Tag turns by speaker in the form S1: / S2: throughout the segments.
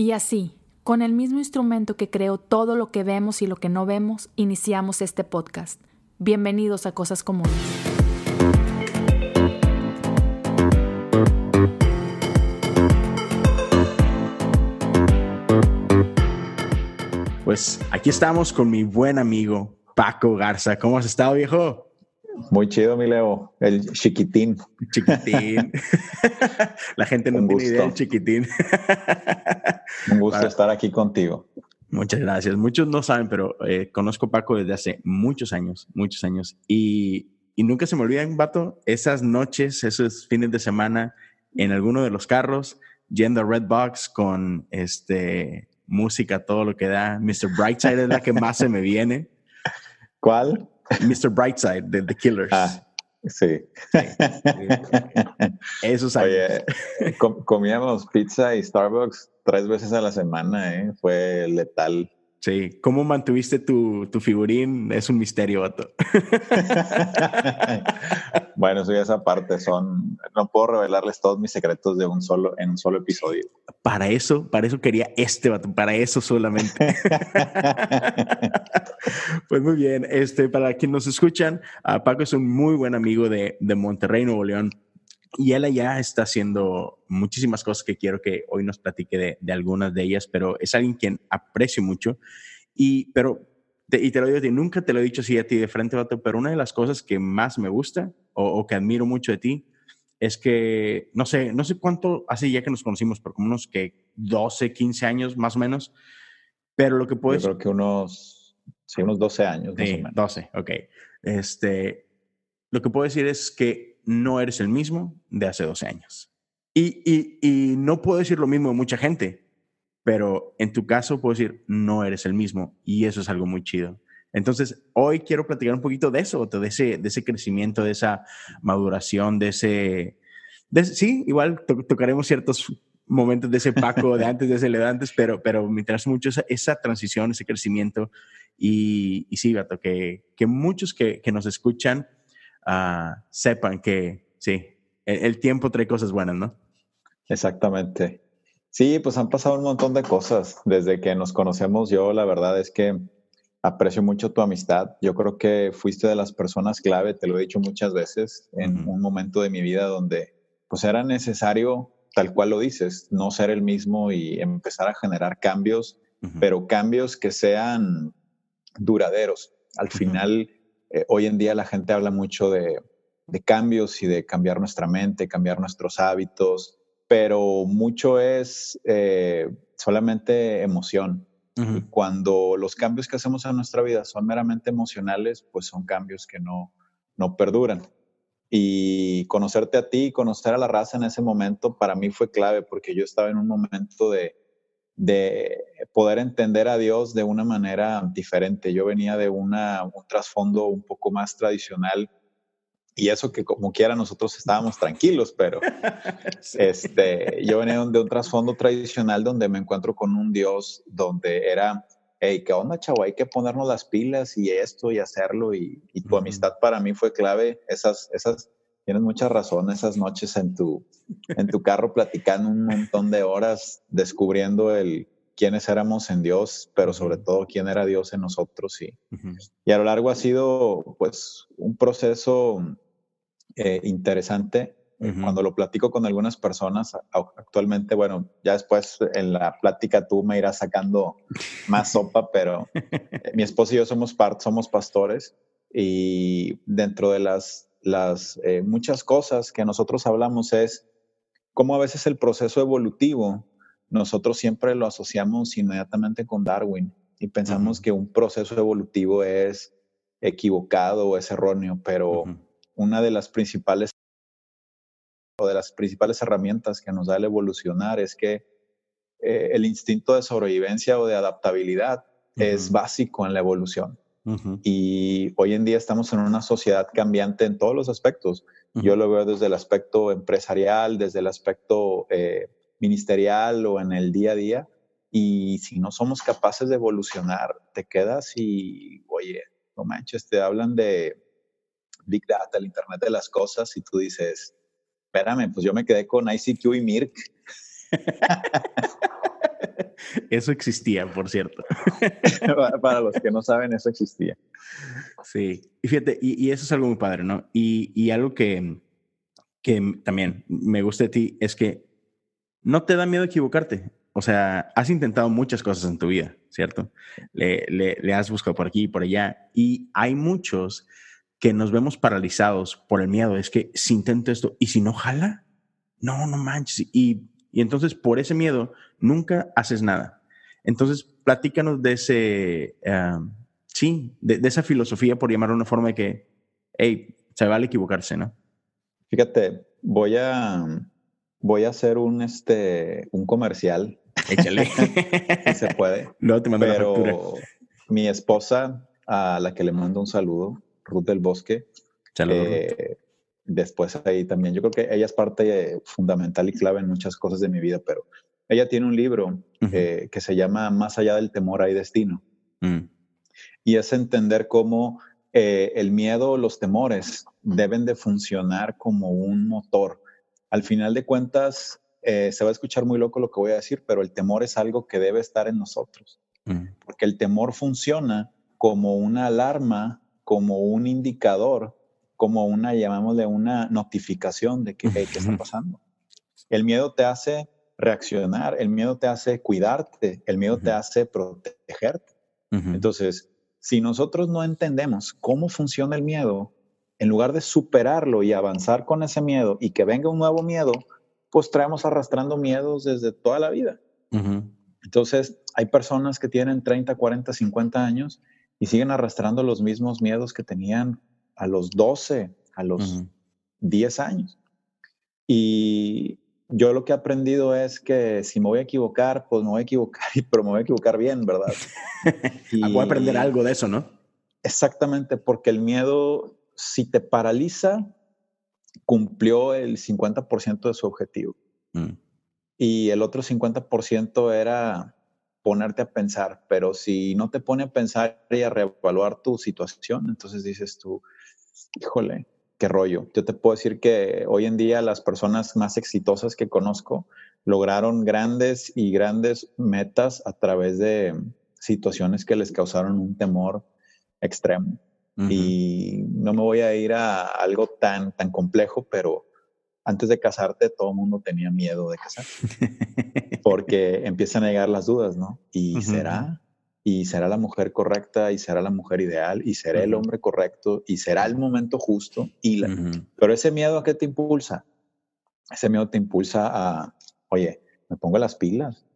S1: Y así, con el mismo instrumento que creó todo lo que vemos y lo que no vemos, iniciamos este podcast. Bienvenidos a Cosas Comunes.
S2: Pues aquí estamos con mi buen amigo Paco Garza. ¿Cómo has estado, viejo?
S3: Muy chido, mi Leo. El chiquitín.
S2: Chiquitín. La gente no tiene idea del chiquitín.
S3: Un gusto estar aquí contigo.
S2: Muchas gracias. Muchos no saben, pero eh, conozco a Paco desde hace muchos años, muchos años. Y, y nunca se me olvidan, vato, esas noches, esos fines de semana en alguno de los carros, yendo a Redbox con este música, todo lo que da. Mr. Brightside es la que más se me viene.
S3: ¿Cuál?
S2: Mr. Brightside de The Killers.
S3: Ah, sí.
S2: Esos años.
S3: Oye, comíamos pizza y Starbucks tres veces a la semana, ¿eh? Fue letal.
S2: Sí, ¿cómo mantuviste tu, tu figurín? Es un misterio, vato.
S3: bueno, soy esa parte, son, no puedo revelarles todos mis secretos de un solo, en un solo episodio.
S2: Para eso, para eso quería este vato, para eso solamente. pues muy bien, este, para quienes nos escuchan, uh, Paco es un muy buen amigo de, de Monterrey, Nuevo León. Y él allá está haciendo muchísimas cosas que quiero que hoy nos platique de, de algunas de ellas, pero es alguien quien aprecio mucho. Y, pero, te, y te lo digo, ti, nunca te lo he dicho así a ti de frente, vato, pero una de las cosas que más me gusta o, o, que admiro mucho de ti es que, no sé, no sé cuánto hace ya que nos conocimos, pero como unos que 12, 15 años más o menos, pero lo que puedes...
S3: Yo creo que unos, sí, unos 12 años.
S2: Sí,
S3: más o menos.
S2: 12, ok. Este, lo que puedo decir es que no eres el mismo de hace 12 años. Y, y, y, no puedo decir lo mismo de mucha gente, pero en tu caso puedo decir, no eres el mismo. Y eso es algo muy chido. Entonces, hoy quiero platicar un poquito de eso, de ese, de ese crecimiento, de esa maduración, de ese... Sí, igual to tocaremos ciertos momentos de ese Paco de antes, de ese Leo antes, pero, pero me mucho esa, esa transición, ese crecimiento. Y, y sí, Gato, que, que muchos que, que nos escuchan uh, sepan que sí, el, el, tiempo trae cosas buenas, ¿no?
S3: Exactamente. Sí, pues han pasado un montón de cosas desde que nos conocemos. Yo la verdad es que aprecio mucho tu amistad. Yo creo que fuiste de las personas clave, te lo he dicho muchas veces, en uh -huh. un momento de mi vida donde pues era necesario, tal cual lo dices, no ser el mismo y empezar a generar cambios, uh -huh. pero cambios que sean duraderos. Al uh -huh. final eh, hoy en día la gente habla mucho de, de, cambios y de cambiar nuestra mente, cambiar nuestros hábitos, pero mucho es eh, solamente emoción. Uh -huh. cuando los cambios que hacemos en nuestra vida son meramente emocionales, pues son cambios que no, no perduran. Y conocerte a ti, conocer a la raza en ese momento, para mí fue clave porque yo estaba en un momento de, de poder entender a Dios de una manera diferente. Yo venía de una, un trasfondo un poco más tradicional y eso que como quiera nosotros estábamos tranquilos, pero sí. este, yo venía de un trasfondo tradicional donde me encuentro con un Dios donde era, hey, ¿qué onda, chavo? Hay que ponernos las pilas y esto y hacerlo y, y tu uh -huh. amistad para mí fue clave. Esas, esas, tienes mucha razón, esas noches en tu, en tu carro platicando un montón de horas, descubriendo el quiénes éramos en Dios, pero sobre todo quién era Dios en nosotros. Y, uh -huh. y a lo largo ha sido pues un proceso eh, interesante. Uh -huh. Cuando lo platico con algunas personas, actualmente, bueno, ya después en la plática tú me irás sacando más sopa, pero eh, mi esposo y yo somos, part, somos pastores y dentro de las las eh, muchas cosas que nosotros hablamos es cómo a veces el proceso evolutivo nosotros siempre lo asociamos inmediatamente con Darwin y pensamos uh -huh. que un proceso evolutivo es equivocado o es erróneo, pero uh -huh. una de las principales o de las principales herramientas que nos da el evolucionar es que eh, el instinto de sobrevivencia o de adaptabilidad uh -huh. es básico en la evolución. Uh -huh. Y hoy en día estamos en una sociedad cambiante en todos los aspectos. Uh -huh. Yo lo veo desde el aspecto empresarial, desde el aspecto eh, ministerial o en el día a día. Y si no somos capaces de evolucionar, te quedas y, oye, no manches, te hablan de Big Data, el Internet de las Cosas, y tú dices, espérame, pues yo me quedé con ICQ y Mirk.
S2: Eso existía, por cierto.
S3: Para los que no saben, eso existía.
S2: Sí, y fíjate, y, eso es algo muy padre, ¿no? Y, y, algo que, que también me gusta de ti es que no te da miedo equivocarte. O sea, has intentado muchas cosas en tu vida, ¿cierto? Le, le, le has buscado por aquí y por allá. Y hay muchos que nos vemos paralizados por el miedo. Es que si intento esto y si no jala, no, no manches. Y, y entonces por ese miedo nunca haces nada. Entonces, platícanos de ese, sí, de, esa filosofía, por llamarlo de una forma de que, hey, se vale equivocarse, ¿no?
S3: Fíjate, voy a, voy a hacer un, este, un comercial.
S2: Échale.
S3: si se puede.
S2: No, te mando
S3: Pero mi esposa, a la que le mando un saludo, Ruth del Bosque. Eh, después ahí también, yo creo que ella es parte fundamental y clave en muchas cosas de mi vida, pero ella tiene un libro eh, que se llama Más allá del temor hay destino. Mm. Y es entender cómo eh, el miedo, los temores deben de funcionar como un motor. Al final de cuentas, se va a escuchar muy loco lo que voy a decir, pero el temor es algo que debe estar en nosotros. Mm. Porque el temor funciona como una alarma como un indicador, como una, llamémosle una notificación de que, ¿qué está pasando? El miedo te hace reaccionar, el miedo te hace cuidarte, el miedo te hace protegerte. Entonces, si nosotros no entendemos cómo funciona el miedo, en lugar de superarlo y avanzar con ese miedo y que venga un nuevo miedo, pues traemos arrastrando miedos desde toda la vida. Entonces, hay personas que tienen 30, 40, 50 años y siguen arrastrando los mismos miedos que tenían a los 12, a los 10 años. Y yo lo que he aprendido es que si me voy a equivocar, pues me voy a equivocar, pero me voy a equivocar bien, ¿verdad?
S2: y, voy a aprender algo de eso, ¿no?
S3: Exactamente, porque el miedo, si te paraliza, cumplió el 50% de su objetivo. Mm. Y el otro 50% era ponerte a pensar, pero si no te pone a pensar y a reevaluar tu situación, entonces dices tú, híjole, qué rollo. Yo te puedo decir que hoy en día las personas más exitosas que conozco lograron grandes y grandes metas a través de situaciones que les causaron un temor extremo. Y no me voy a ir a algo tan, tan complejo, pero antes de casarte todo el mundo tenía miedo de casar porque empiezan a llegar las dudas, ¿no? ¿Y será? ¿Y será la mujer correcta? ¿Y será la mujer ideal? ¿Y será el hombre correcto? ¿Y será el momento justo? Y Pero ese miedo a qué te impulsa? Ese miedo te impulsa a, oye, me pongo las pilas,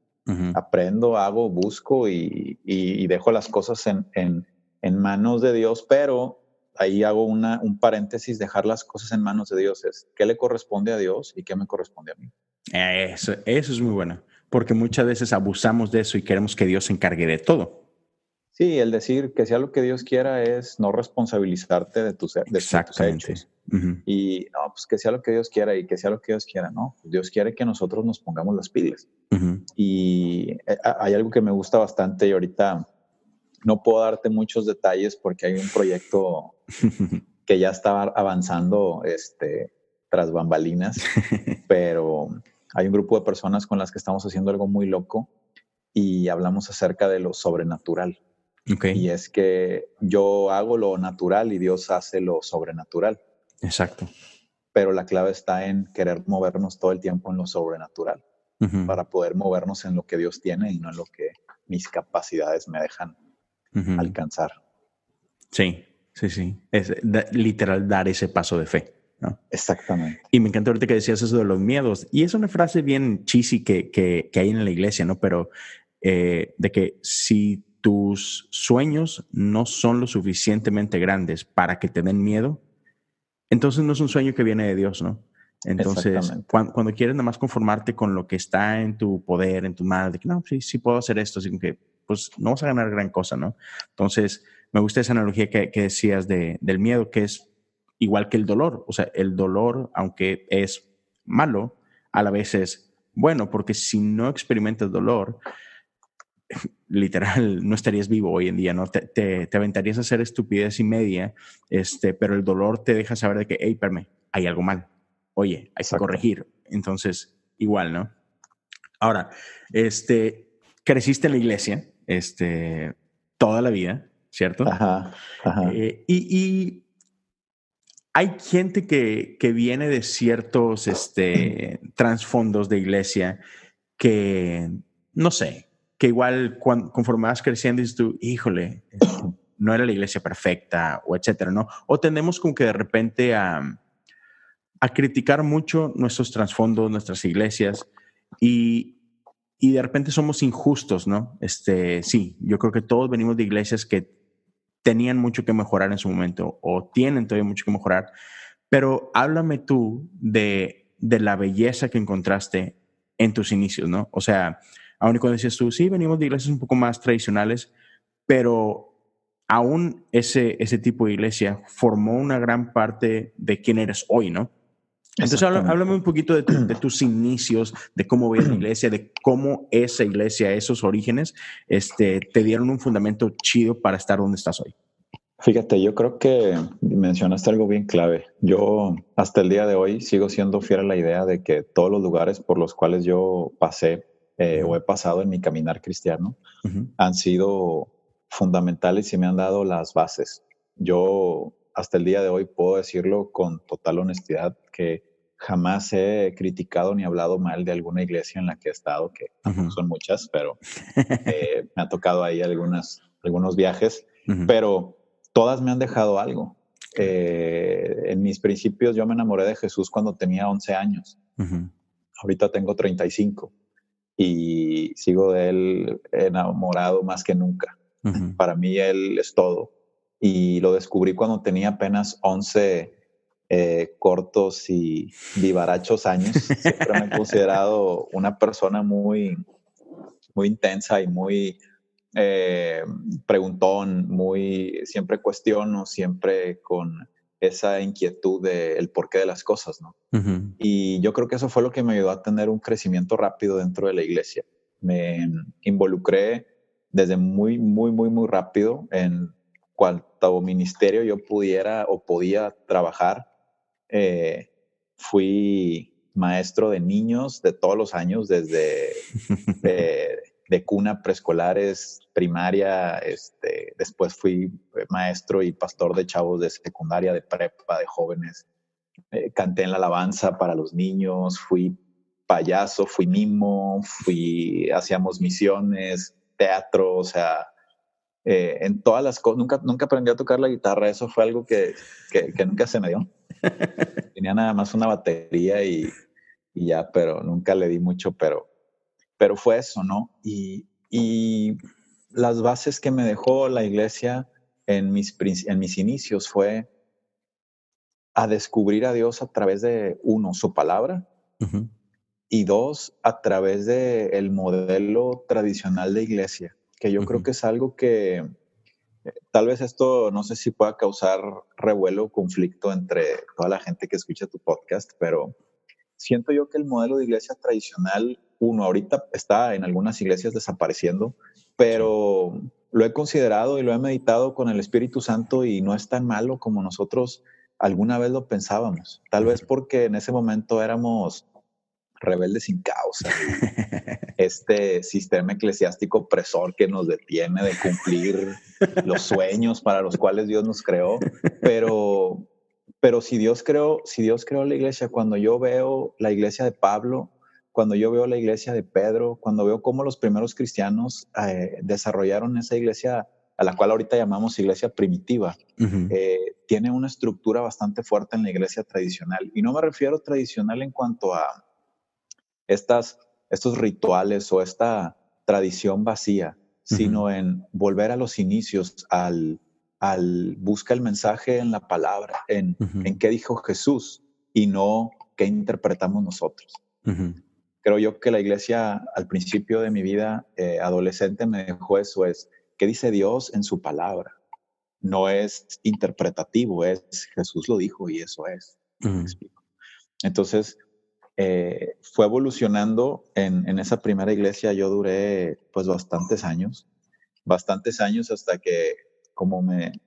S3: aprendo, hago, busco y, y, dejo las cosas en, en, en manos de Dios, pero ahí hago una, un paréntesis, dejar las cosas en manos de Dios es qué le corresponde a Dios y qué me corresponde a mí.
S2: Eso, eso es muy bueno, porque muchas veces abusamos de eso y queremos que Dios se encargue de todo.
S3: Sí, el decir que sea lo que Dios quiera es no responsabilizarte de tus, de tus hechos. Y no, pues que sea lo que Dios quiera y que sea lo que Dios quiera, ¿no? Dios quiere que nosotros nos pongamos las pilas. Y eh, hay algo que me gusta bastante y ahorita no puedo darte muchos detalles porque hay un proyecto que ya está avanzando este, tras bambalinas, pero hay un grupo de personas con las que estamos haciendo algo muy loco y hablamos acerca de lo sobrenatural. Y es que yo hago lo natural y Dios hace lo sobrenatural.
S2: Exacto.
S3: Pero la clave está en querer movernos todo el tiempo en lo sobrenatural para poder movernos en lo que Dios tiene y no en lo que mis capacidades me dejan alcanzar.
S2: Sí, sí, sí. Es literal dar ese paso de fe. ¿No?
S3: Exactamente.
S2: Y me encantó ahorita que decías eso de los miedos. Y es una frase bien cheesy que, que, que hay en la iglesia, ¿no? Pero eh, de que si tus sueños no son lo suficientemente grandes para que te den miedo, entonces no es un sueño que viene de Dios, ¿no? Entonces, cuando, cuando, quieres nada más conformarte con lo que está en tu poder, en tu mano, de que no, sí, sí puedo hacer esto, así que pues no vas a ganar gran cosa, ¿no? Entonces, me gusta esa analogía que, decías de, del miedo, que es igual que el dolor. O sea, el dolor, aunque es malo, a la vez es bueno, porque si no experimentas dolor, literal, no estarías vivo hoy en día, ¿no? Te, te, aventarías a hacer estupidez y media, este, pero el dolor te deja saber de que, hey, perme, hay algo mal. Oye, hay que corregir. Entonces, igual, ¿no? Ahora, este, creciste en la iglesia, este, toda la vida, ¿cierto?
S3: Ajá, ajá.
S2: Eh, y, hay gente que, que, viene de ciertos este, trasfondos de iglesia que, no sé, que igual conforme vas creciendo dices tú, híjole, no era la iglesia perfecta o etcétera, ¿no? O tendemos como que de repente a, a criticar mucho nuestros trasfondos, nuestras iglesias y, y de repente somos injustos, ¿no? Este, sí, yo creo que todos venimos de iglesias que tenían mucho que mejorar en su momento o tienen todavía mucho que mejorar, pero háblame tú de, de la belleza que encontraste en tus inicios, ¿no? O sea, aún cuando decías tú, sí, venimos de iglesias un poco más tradicionales, pero aún ese, ese tipo de iglesia formó una gran parte de quién eres hoy, ¿no? Entonces, háblame un poquito de, tus inicios, de cómo ves la iglesia, de cómo esa iglesia, esos orígenes, este, te dieron un fundamento chido para estar donde estás hoy.
S3: Fíjate, yo creo que mencionaste algo bien clave. Yo hasta el día de hoy sigo siendo fiel a la idea de que todos los lugares por los cuales yo pasé eh, o he pasado en mi caminar cristiano han sido fundamentales y me han dado las bases. Yo hasta el día de hoy puedo decirlo con total honestidad que jamás he criticado ni hablado mal de alguna iglesia en la que he estado, que son muchas, pero eh, me ha tocado ahí algunas, algunos viajes, pero todas me han dejado algo. Eh, en mis principios yo me enamoré de Jesús cuando tenía 11 años. Ahorita tengo 35 y sigo de él enamorado más que nunca. Para mí él es todo y lo descubrí cuando tenía apenas 11 eh, cortos y vivarachos años. Siempre me he considerado una persona muy, muy intensa y muy eh, preguntón, muy, siempre cuestiono, siempre con esa inquietud del porqué de las cosas, ¿no? Y yo creo que eso fue lo que me ayudó a tener un crecimiento rápido dentro de la iglesia. Me involucré desde muy, muy, muy, muy rápido en cuanto ministerio yo pudiera o podía trabajar. Eh, fui maestro de niños de todos los años, desde de, cuna, preescolares, primaria, este, después fui maestro y pastor de chavos de secundaria, de prepa, de jóvenes. Eh, canté en la alabanza para los niños, fui payaso, fui mimo, fui, hacíamos misiones, teatro, o sea, eh, en todas las cosas, nunca, nunca aprendí a tocar la guitarra, eso fue algo que, que, nunca se me dio. Tenía nada más una batería y, y, ya, pero nunca le di mucho, pero, pero fue eso, ¿no? Y, y las bases que me dejó la iglesia en mis, en mis inicios fue a descubrir a Dios a través de, uno, su palabra, y dos, a través del el modelo tradicional de iglesia que yo creo que es algo que eh, tal vez esto no sé si pueda causar revuelo, conflicto entre toda la gente que escucha tu podcast, pero siento yo que el modelo de iglesia tradicional, uno, ahorita está en algunas iglesias desapareciendo, pero lo he considerado y lo he meditado con el Espíritu Santo y no es tan malo como nosotros alguna vez lo pensábamos. Tal vez porque en ese momento éramos rebeldes sin causa. este sistema eclesiástico opresor que nos detiene de cumplir los sueños para los cuales Dios nos creó. Pero, pero si Dios creó, si Dios creó la iglesia, cuando yo veo la iglesia de Pablo, cuando yo veo la iglesia de Pedro, cuando veo cómo los primeros cristianos eh, desarrollaron esa iglesia a la cual ahorita llamamos iglesia primitiva, eh, tiene una estructura bastante fuerte en la iglesia tradicional. Y no me refiero tradicional en cuanto a estas, estos rituales o esta tradición vacía, sino en volver a los inicios, al, al busca el mensaje en la palabra, en, en qué dijo Jesús y no qué interpretamos nosotros. Creo yo que la iglesia al principio de mi vida eh, adolescente me dejó eso, es qué dice Dios en su palabra. No es interpretativo, es Jesús lo dijo y eso es. Entonces, eh, fue evolucionando en, en, esa primera iglesia. Yo duré pues bastantes años, bastantes años hasta que, como me,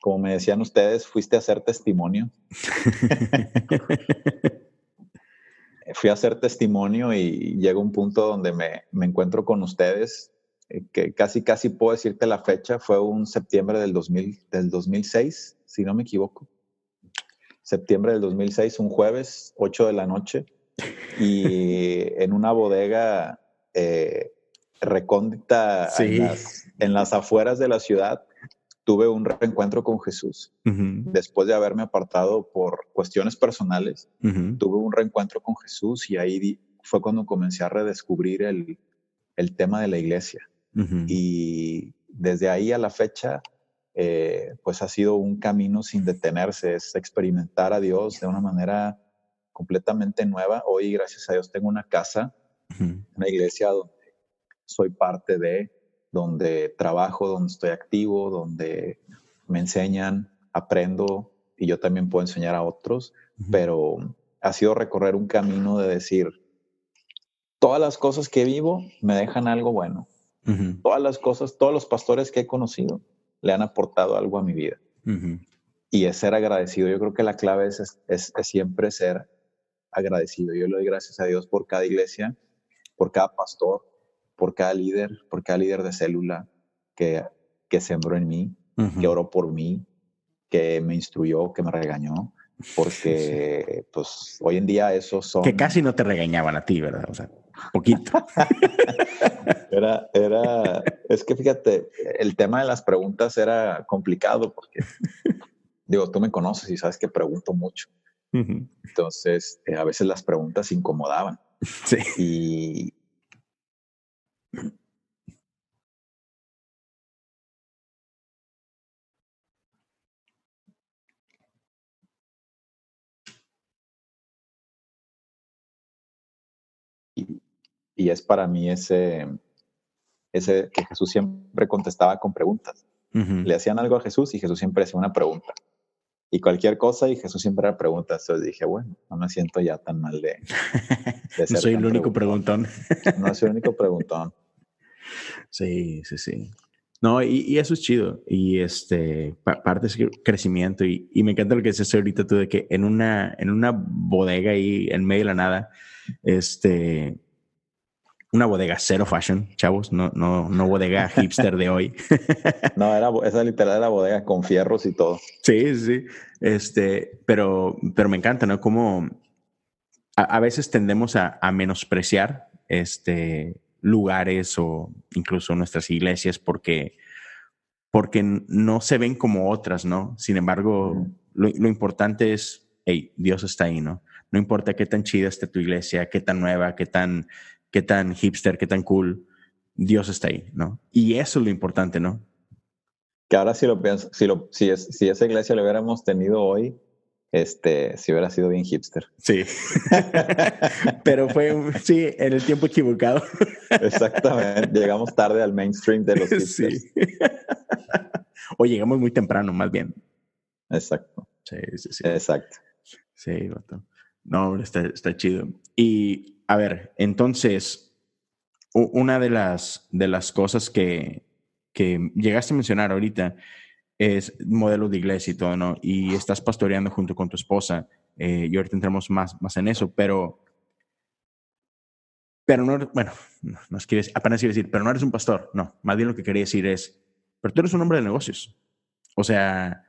S3: como me decían ustedes, fuiste a hacer testimonio. Fui a hacer testimonio y llega un punto donde me, me encuentro con ustedes eh, que casi, casi puedo decirte la fecha, fue un septiembre del, 2000, del 2006, si no me equivoco. Septiembre del 2006, un jueves, 8 de la noche, y en una bodega eh, recóndita en, las, afueras de la ciudad, tuve un reencuentro con Jesús. Después de haberme apartado por cuestiones personales, tuve un reencuentro con Jesús y ahí fue cuando comencé a redescubrir el, el tema de la iglesia. Y desde ahí a la fecha, eh, pues ha sido un camino sin detenerse, es experimentar a Dios de una manera completamente nueva. Hoy, gracias a Dios, tengo una casa, una iglesia donde soy parte de, donde trabajo, donde estoy activo, donde me enseñan, aprendo y yo también puedo enseñar a otros, pero ha sido recorrer un camino de decir, todas las cosas que vivo me dejan algo bueno. Todas las cosas, todos los pastores que he conocido le han aportado algo a mi vida. Y es ser agradecido. Yo creo que la clave es, es, siempre ser agradecido. Yo le doy gracias a Dios por cada iglesia, por cada pastor, por cada líder, por cada líder de célula que, que sembró en mí, que oró por mí, que me instruyó, que me regañó, porque pues hoy en día esos son...
S2: Que casi no te regañaban a ti, ¿verdad? O sea, poquito.
S3: era, era, es que fíjate, el tema de las preguntas era complicado porque, digo, tú me conoces y sabes que pregunto mucho. Entonces, eh, a veces las preguntas incomodaban. Sí. Y, y, es para mí ese, ese que Jesús siempre contestaba con preguntas. Le hacían algo a Jesús y Jesús siempre hacía una pregunta. Y cualquier cosa y Jesús siempre era pregunta. Entonces dije, bueno, no me siento ya tan mal de...
S2: no soy el único preguntón.
S3: no soy el único preguntón.
S2: Sí, sí, sí. No, y, eso es chido. Y este, parte es crecimiento. Y, me encanta lo que dices ahorita tú de que en una, en una bodega ahí en medio de la nada, este, una bodega cero fashion, chavos, no, no, no bodega hipster de hoy.
S3: no, era, esa literal era bodega con fierros y todo.
S2: Sí, sí. Este, pero, pero me encanta, ¿no? Como a, veces tendemos a, a, menospreciar este, lugares o incluso nuestras iglesias porque, porque no se ven como otras, ¿no? Sin embargo, lo, lo importante es, hey, Dios está ahí, ¿no? No importa qué tan chida esté tu iglesia, qué tan nueva, qué tan, qué tan hipster, qué tan cool, Dios está ahí, ¿no? Y eso es lo importante, ¿no?
S3: Que ahora si lo pienso, si, lo, si, es, si esa iglesia lo hubiéramos tenido hoy, este, si hubiera sido bien hipster.
S2: Sí. Pero fue, sí, en el tiempo equivocado.
S3: Exactamente. Llegamos tarde al mainstream de los hipsters. Sí.
S2: O llegamos muy temprano, más bien.
S3: Exacto.
S2: Sí, sí, sí.
S3: Exacto.
S2: Sí, No, está, está chido. Y a ver, entonces, una de las, de las cosas que, que llegaste a mencionar ahorita es modelo de iglesia y todo, ¿no? Y estás pastoreando junto con tu esposa. Eh, y ahorita entramos más, más en eso, pero, pero no, bueno, no, es que apenas a decir, pero no eres un pastor. No, más bien lo que quería decir es, pero tú eres un hombre de negocios. O sea,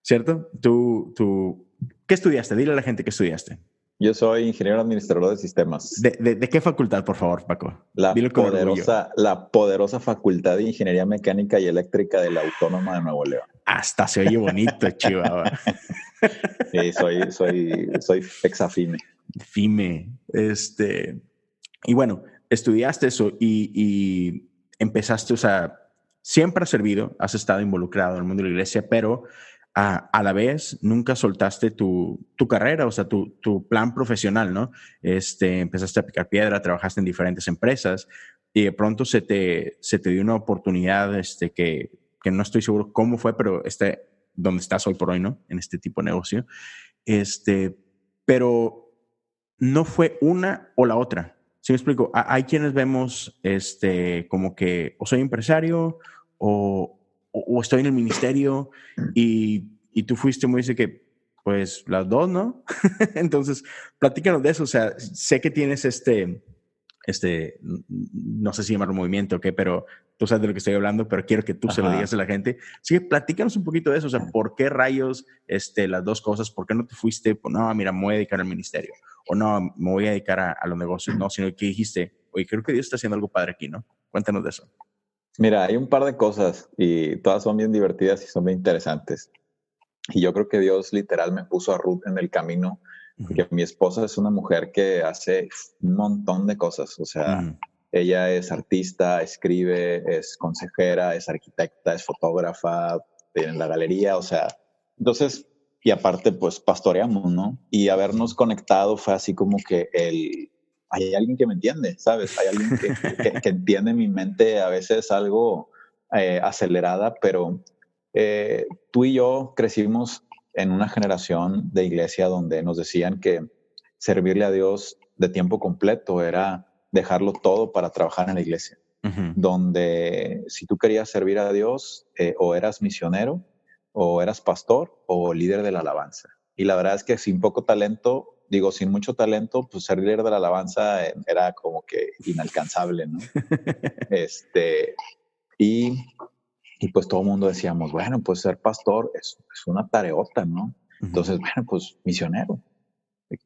S2: ¿cierto? Tú, tú, ¿qué estudiaste? Dile a la gente qué estudiaste.
S3: Yo soy ingeniero administrador de sistemas.
S2: ¿De, de, qué facultad, por favor, Paco?
S3: La poderosa, la poderosa Facultad de Ingeniería Mecánica y Eléctrica de la Autónoma de Nuevo León.
S2: Hasta se oye bonito, Chihuahua.
S3: sí, soy, soy, soy exafime.
S2: Fime. Este, y bueno, estudiaste eso y, y empezaste, o sea, siempre has servido, has estado involucrado en el mundo de la iglesia, pero a, la vez nunca soltaste tu, carrera, o sea, tu, plan profesional, ¿no? Este, empezaste a picar piedra, trabajaste en diferentes empresas y de pronto se te, se te dio una oportunidad este, que, no estoy seguro cómo fue, pero este, donde estás hoy por hoy, ¿no? En este tipo de negocio. Este, pero no fue una o la otra. Si me explico, hay quienes vemos este, como que o soy empresario o, o, estoy en el ministerio y, y tú fuiste muy dice que, pues las dos, ¿no? Entonces, platícanos de eso. O sea, sé que tienes este, este, no sé si llamarlo movimiento o qué, pero tú sabes de lo que estoy hablando, pero quiero que tú se lo digas a la gente. Así que platícanos un poquito de eso, o sea, ¿por qué rayos este, las dos cosas? ¿Por qué no te fuiste? Pues, no, mira, me voy a dedicar al ministerio, o no, me voy a dedicar a, los negocios, no, sino que dijiste, oye, creo que Dios está haciendo algo padre aquí, ¿no? Cuéntanos de eso.
S3: Mira, hay un par de cosas y todas son bien divertidas y son bien interesantes. Y yo creo que Dios literal me puso a Ruth en el camino, porque mi esposa es una mujer que hace un montón de cosas, o sea, ella es artista, escribe, es consejera, es arquitecta, es fotógrafa, tiene la galería, o sea, entonces, y aparte, pues pastoreamos, ¿no? Y habernos conectado fue así como que el, hay alguien que me entiende, ¿sabes? Hay alguien que, que, entiende mi mente, a veces algo eh, acelerada, pero eh, tú y yo crecimos en una generación de iglesia donde nos decían que servirle a Dios de tiempo completo era dejarlo todo para trabajar en la iglesia, donde si tú querías servir a Dios eh, o eras misionero o eras pastor o líder de la alabanza. Y la verdad es que sin poco talento, digo, sin mucho talento, pues ser líder de la alabanza eh, era como que inalcanzable, ¿no? este, y, y pues todo el mundo decíamos, bueno, pues ser pastor es, es una tareota, ¿no? Entonces, bueno, pues misionero.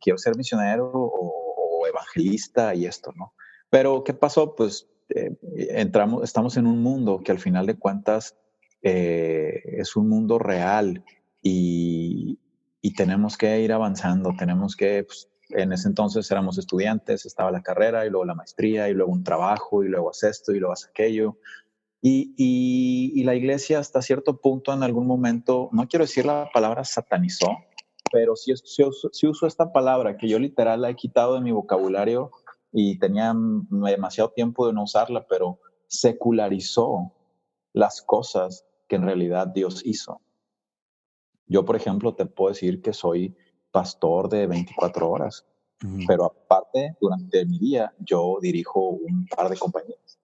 S3: Quiero ser misionero o evangelista y esto, ¿no? Pero, ¿qué pasó? Pues eh, entramos, estamos en un mundo que al final de cuentas eh, es un mundo real y, y, tenemos que ir avanzando, tenemos que, pues, en ese entonces éramos estudiantes, estaba la carrera y luego la maestría y luego un trabajo y luego haces esto y luego haces aquello. Y, y, la iglesia hasta cierto punto en algún momento, no quiero decir la palabra satanizó, pero si, si, uso esta palabra que yo literal la he quitado de mi vocabulario y tenía demasiado tiempo de no usarla, pero secularizó las cosas que en realidad Dios hizo. Yo, por ejemplo, te puedo decir que soy pastor de 24 horas, pero aparte, durante mi día, yo dirijo un par de compañías.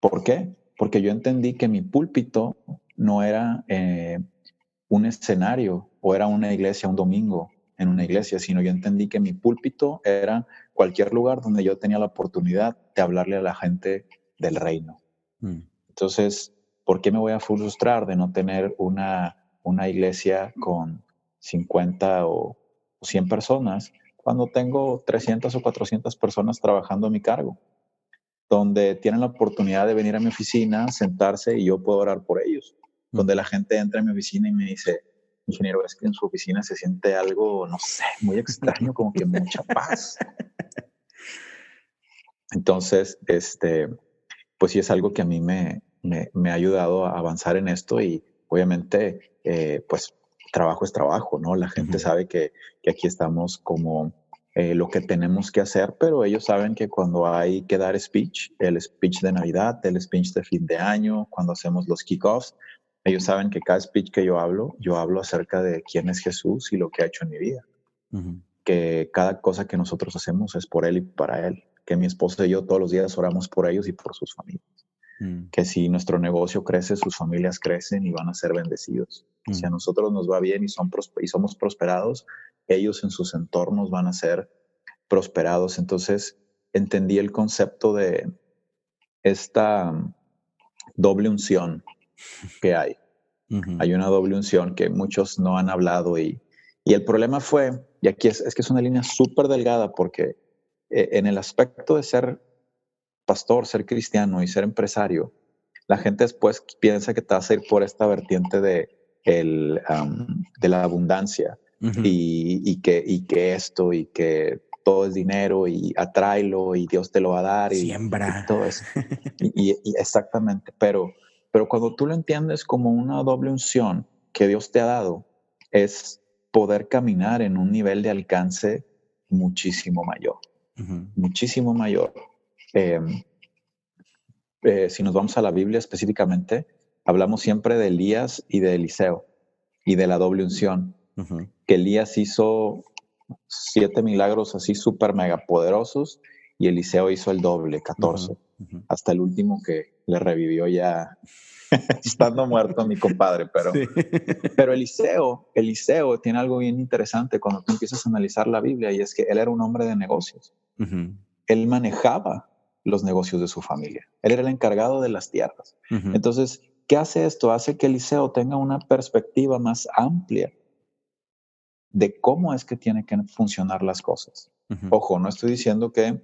S3: ¿Por qué? Porque yo entendí que mi púlpito no era eh, un escenario o era una iglesia un domingo en una iglesia, sino yo entendí que mi púlpito era cualquier lugar donde yo tenía la oportunidad de hablarle a la gente del reino. Mm. Entonces, ¿por qué me voy a frustrar de no tener una, una iglesia con 50 o 100 personas cuando tengo 300 o 400 personas trabajando a mi cargo? Donde tienen la oportunidad de venir a mi oficina, sentarse y yo puedo orar por ellos. Donde la gente entra a mi oficina y me dice, ingeniero, es que en su oficina se siente algo, no sé, muy extraño, como que mucha paz. Entonces, este, pues sí es algo que a mí me, me, ha ayudado a avanzar en esto y obviamente, eh, pues trabajo es trabajo, ¿no? La gente sabe que, que, aquí estamos como eh, lo que tenemos que hacer, pero ellos saben que cuando hay que dar speech, el speech de Navidad, el speech de fin de año, cuando hacemos los kickoffs, ellos saben que cada speech que yo hablo, yo hablo acerca de quién es Jesús y lo que ha hecho en mi vida. Que cada cosa que nosotros hacemos es por Él y para Él. Que mi esposa y yo todos los días oramos por ellos y por sus familias. Mm. Que si nuestro negocio crece, sus familias crecen y van a ser bendecidos. Si a mm. nosotros nos va bien y, son y somos prosperados, ellos en sus entornos van a ser prosperados. Entonces entendí el concepto de esta doble unción que hay. Hay una doble unción que muchos no han hablado y, y el problema fue, y aquí es, es que es una línea súper delgada porque eh, en el aspecto de ser pastor, ser cristiano y ser empresario, la gente después piensa que te vas a ir por esta vertiente de, el, de la abundancia y, y, que, y que esto y que todo es dinero y atráelo y Dios te lo va a dar y,
S2: Siembra.
S3: y todo eso. y, exactamente, pero pero cuando tú lo entiendes como una doble unción que Dios te ha dado, es poder caminar en un nivel de alcance muchísimo mayor, muchísimo mayor. Em, eh, si nos vamos a la Biblia específicamente, hablamos siempre de Elías y de Eliseo y de la doble unción, que Elías hizo siete milagros así súper mega poderosos y Eliseo hizo el doble, 14, hasta el último que le revivió ya estando muerto mi compadre, pero, pero Eliseo, Eliseo tiene algo bien interesante cuando tú empiezas a analizar la Biblia y es que él era un hombre de negocios. Él manejaba los negocios de su familia. Él era el encargado de las tierras. Entonces, ¿qué hace esto? Hace que Eliseo tenga una perspectiva más amplia de cómo es que tienen que funcionar las cosas. Ojo, no estoy diciendo que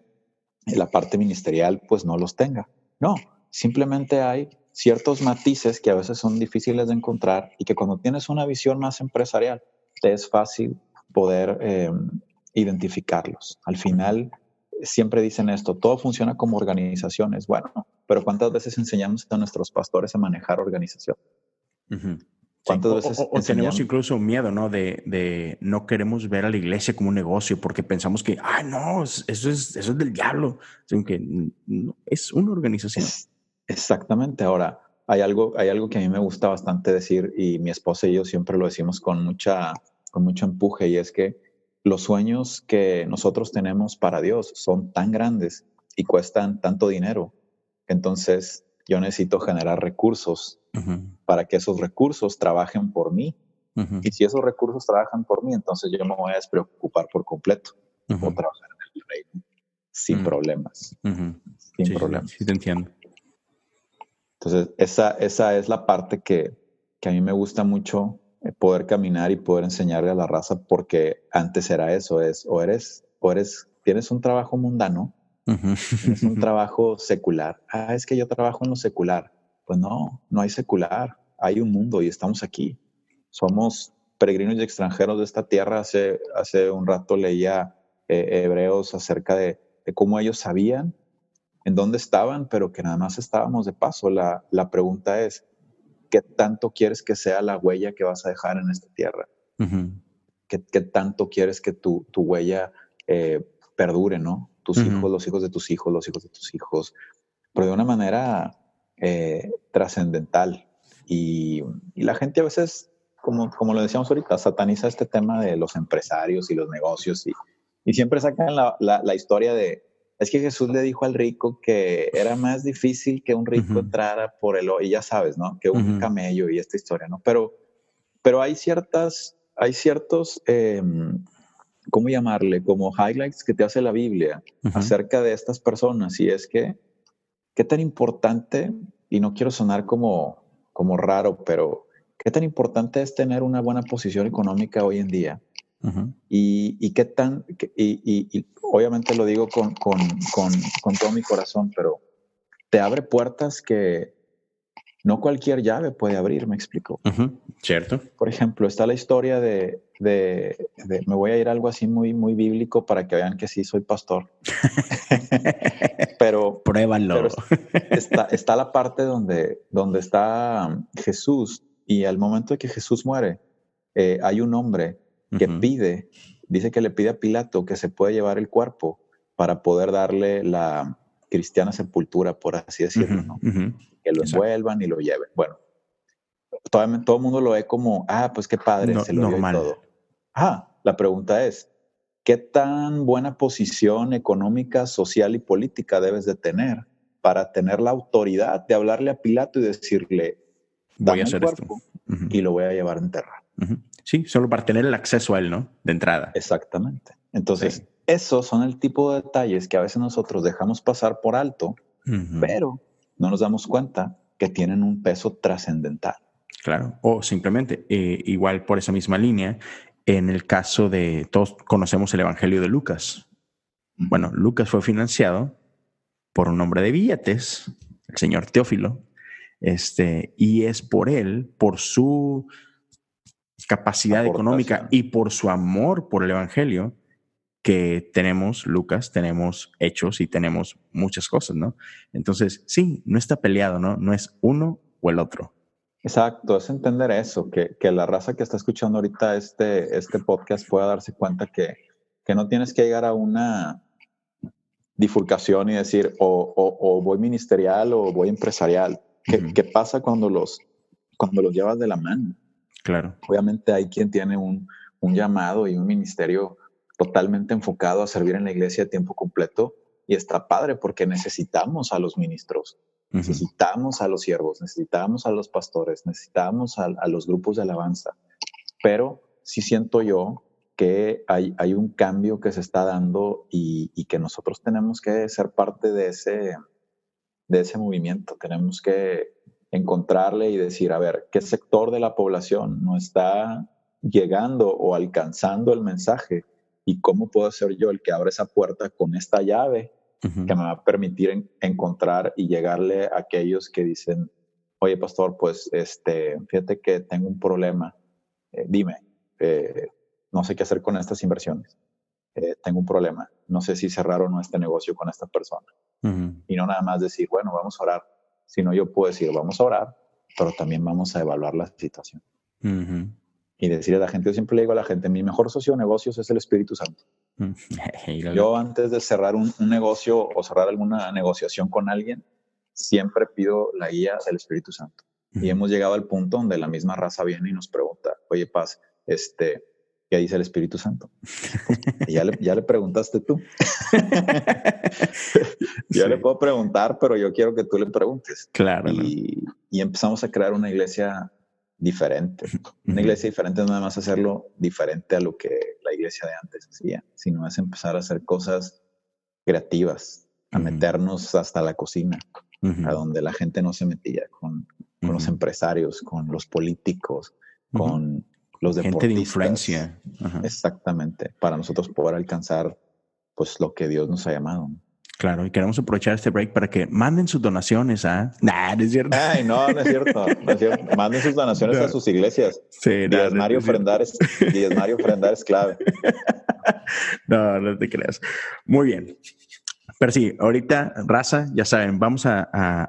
S3: la parte ministerial pues no los tenga. No, simplemente hay ciertos matices que a veces son difíciles de encontrar y que cuando tienes una visión más empresarial te es fácil poder eh, identificarlos. Al final, siempre dicen esto, todo funciona como organizaciones. Bueno, pero ¿cuántas veces enseñamos a nuestros pastores a manejar organización?
S2: ¿Cuántas veces o, tenemos incluso miedo, ¿no? De, no queremos ver a la iglesia como un negocio porque pensamos que, ah, no, eso es, eso es del diablo. Aunque es una organización.
S3: exactamente. Ahora, hay algo, hay algo que a mí me gusta bastante decir y mi esposa y yo siempre lo decimos con, mucha, con mucho empuje y es que los sueños que nosotros tenemos para Dios son tan grandes y cuestan tanto dinero. Entonces, yo necesito generar recursos para que esos recursos trabajen por mí. Y si esos recursos trabajan por mí, entonces yo me voy a despreocupar por completo. Uh trabajar en el reino sin problemas. Sin problemas.
S2: Sí, te entiendo.
S3: Entonces, esa, esa es la parte que, que a mí me gusta mucho poder caminar y poder enseñarle a la raza porque antes era eso, es o eres, o eres, tienes un trabajo mundano, tienes un trabajo secular. Ah, es que yo trabajo en lo secular. Pues no, no hay secular, hay un mundo y estamos aquí. Somos peregrinos y extranjeros de esta tierra. Hace, hace un rato leía eh, hebreos acerca de, de, cómo ellos sabían en dónde estaban, pero que nada más estábamos de paso. La, la pregunta es, qué tanto quieres que sea la huella que vas a dejar en esta tierra. ¿Qué, tanto quieres que tu, tu huella eh, perdure, ¿no? Tus hijos, los hijos de tus hijos, los hijos de tus hijos, pero de una manera eh, trascendental. Y, la gente a veces, como, como lo decíamos ahorita, sataniza este tema de los empresarios y los negocios y, y siempre sacan la, la historia de, es que Jesús le dijo al rico que era más difícil que un rico entrara por el, y ya sabes, ¿no? Que un camello y esta historia, ¿no? Pero, pero hay ciertas, hay ciertos, em, ¿cómo llamarle? Como highlights que te hace la Biblia acerca de estas personas. Y es que, qué tan importante, y no quiero sonar como, como raro, pero qué tan importante es tener una buena posición económica hoy en día y, qué tan, y, obviamente lo digo con, con, con, todo mi corazón, pero te abre puertas que no cualquier llave puede abrir, me explico.
S2: Cierto.
S3: Por ejemplo, está la historia de, de, me voy a ir a algo así muy, muy bíblico para que vean que sí soy pastor. pero
S2: pruébalo.
S3: está, está la parte donde, donde está Jesús y al momento de que Jesús muere, eh, hay un hombre que pide, dice que le pide a Pilato que se puede llevar el cuerpo para poder darle la cristiana sepultura, por así decirlo, Que lo envuelvan y lo lleven. Bueno, todo, todo el mundo lo ve como, ah, pues qué padre, se lo normal. todo. Ah, la pregunta es, ¿qué tan buena posición económica, social y política debes de tener para tener la autoridad de hablarle a Pilato y decirle, voy a hacer el cuerpo y lo voy a llevar a enterrar?
S2: Sí, solo para tener el acceso a él, ¿no? De entrada.
S3: Exactamente. Entonces, esos son el tipo de detalles que a veces nosotros dejamos pasar por alto, pero no nos damos cuenta que tienen un peso trascendental.
S2: Claro, o simplemente, eh, igual por esa misma línea, en el caso de, todos conocemos el Evangelio de Lucas. Bueno, Lucas fue financiado por un hombre de billetes, el señor Teófilo, este, y es por él, por su capacidad económica y por su amor por el Evangelio que tenemos, Lucas, tenemos hechos y tenemos muchas cosas, ¿no? Entonces, sí, no está peleado, ¿no? No es uno o el otro.
S3: Exacto, es entender eso, que, que la raza que está escuchando ahorita este, este podcast pueda darse cuenta que, que no tienes que llegar a una bifurcación y decir o, o, voy ministerial o voy empresarial. ¿Qué, ¿Qué, pasa cuando los, cuando los llevas de la mano?
S2: Claro.
S3: Obviamente hay quien tiene un, llamado y un ministerio totalmente enfocado a servir en la iglesia a tiempo completo y está padre porque necesitamos a los ministros, necesitamos a los siervos, necesitamos a los pastores, necesitamos a, los grupos de alabanza. Pero sí siento yo que hay, hay un cambio que se está dando y, y, que nosotros tenemos que ser parte de ese, de ese movimiento. Tenemos que encontrarle y decir, a ver, ¿qué sector de la población no está llegando o alcanzando el mensaje? ¿Y cómo puedo ser yo el que abra esa puerta con esta llave que me va a permitir encontrar y llegarle a aquellos que dicen, oye, pastor, pues este, fíjate que tengo un problema, eh, dime, eh, no sé qué hacer con estas inversiones, eh, tengo un problema, no sé si cerrar o no este negocio con esta persona. Y no nada más decir, bueno, vamos a orar, sino yo puedo decir, vamos a orar, pero también vamos a evaluar la situación. Y decirle a la gente, yo siempre le digo a la gente, mi mejor socio de negocios es el Espíritu Santo. yo antes de cerrar un, un negocio o cerrar alguna negociación con alguien, siempre pido la guía del Espíritu Santo. Y hemos llegado al punto donde la misma raza viene y nos pregunta, oye, Paz, este, ¿qué dice el Espíritu Santo? ya, le, ya le preguntaste tú. yo le puedo preguntar, pero yo quiero que tú le preguntes.
S2: Claro.
S3: Y, y empezamos a crear una iglesia diferente. Una iglesia diferente no es nada más hacerlo diferente a lo que la iglesia de antes hacía, sino es empezar a hacer cosas creativas, a meternos hasta la cocina, a donde la gente no se metía con, con los empresarios, con los políticos, con los deportistas.
S2: Gente de influencia.
S3: Exactamente, para nosotros poder alcanzar pues lo que Dios nos ha llamado.
S2: Claro, y queremos aprovechar este break para que manden sus donaciones a... Nah, no es cierto.
S3: Ay, no, no es cierto. Manden sus donaciones a sus iglesias. Sí, no, Mario ofrendar es, Mario ofrendar es clave.
S2: no, no te creas. Muy bien. Pero sí, ahorita, raza, ya saben, vamos a,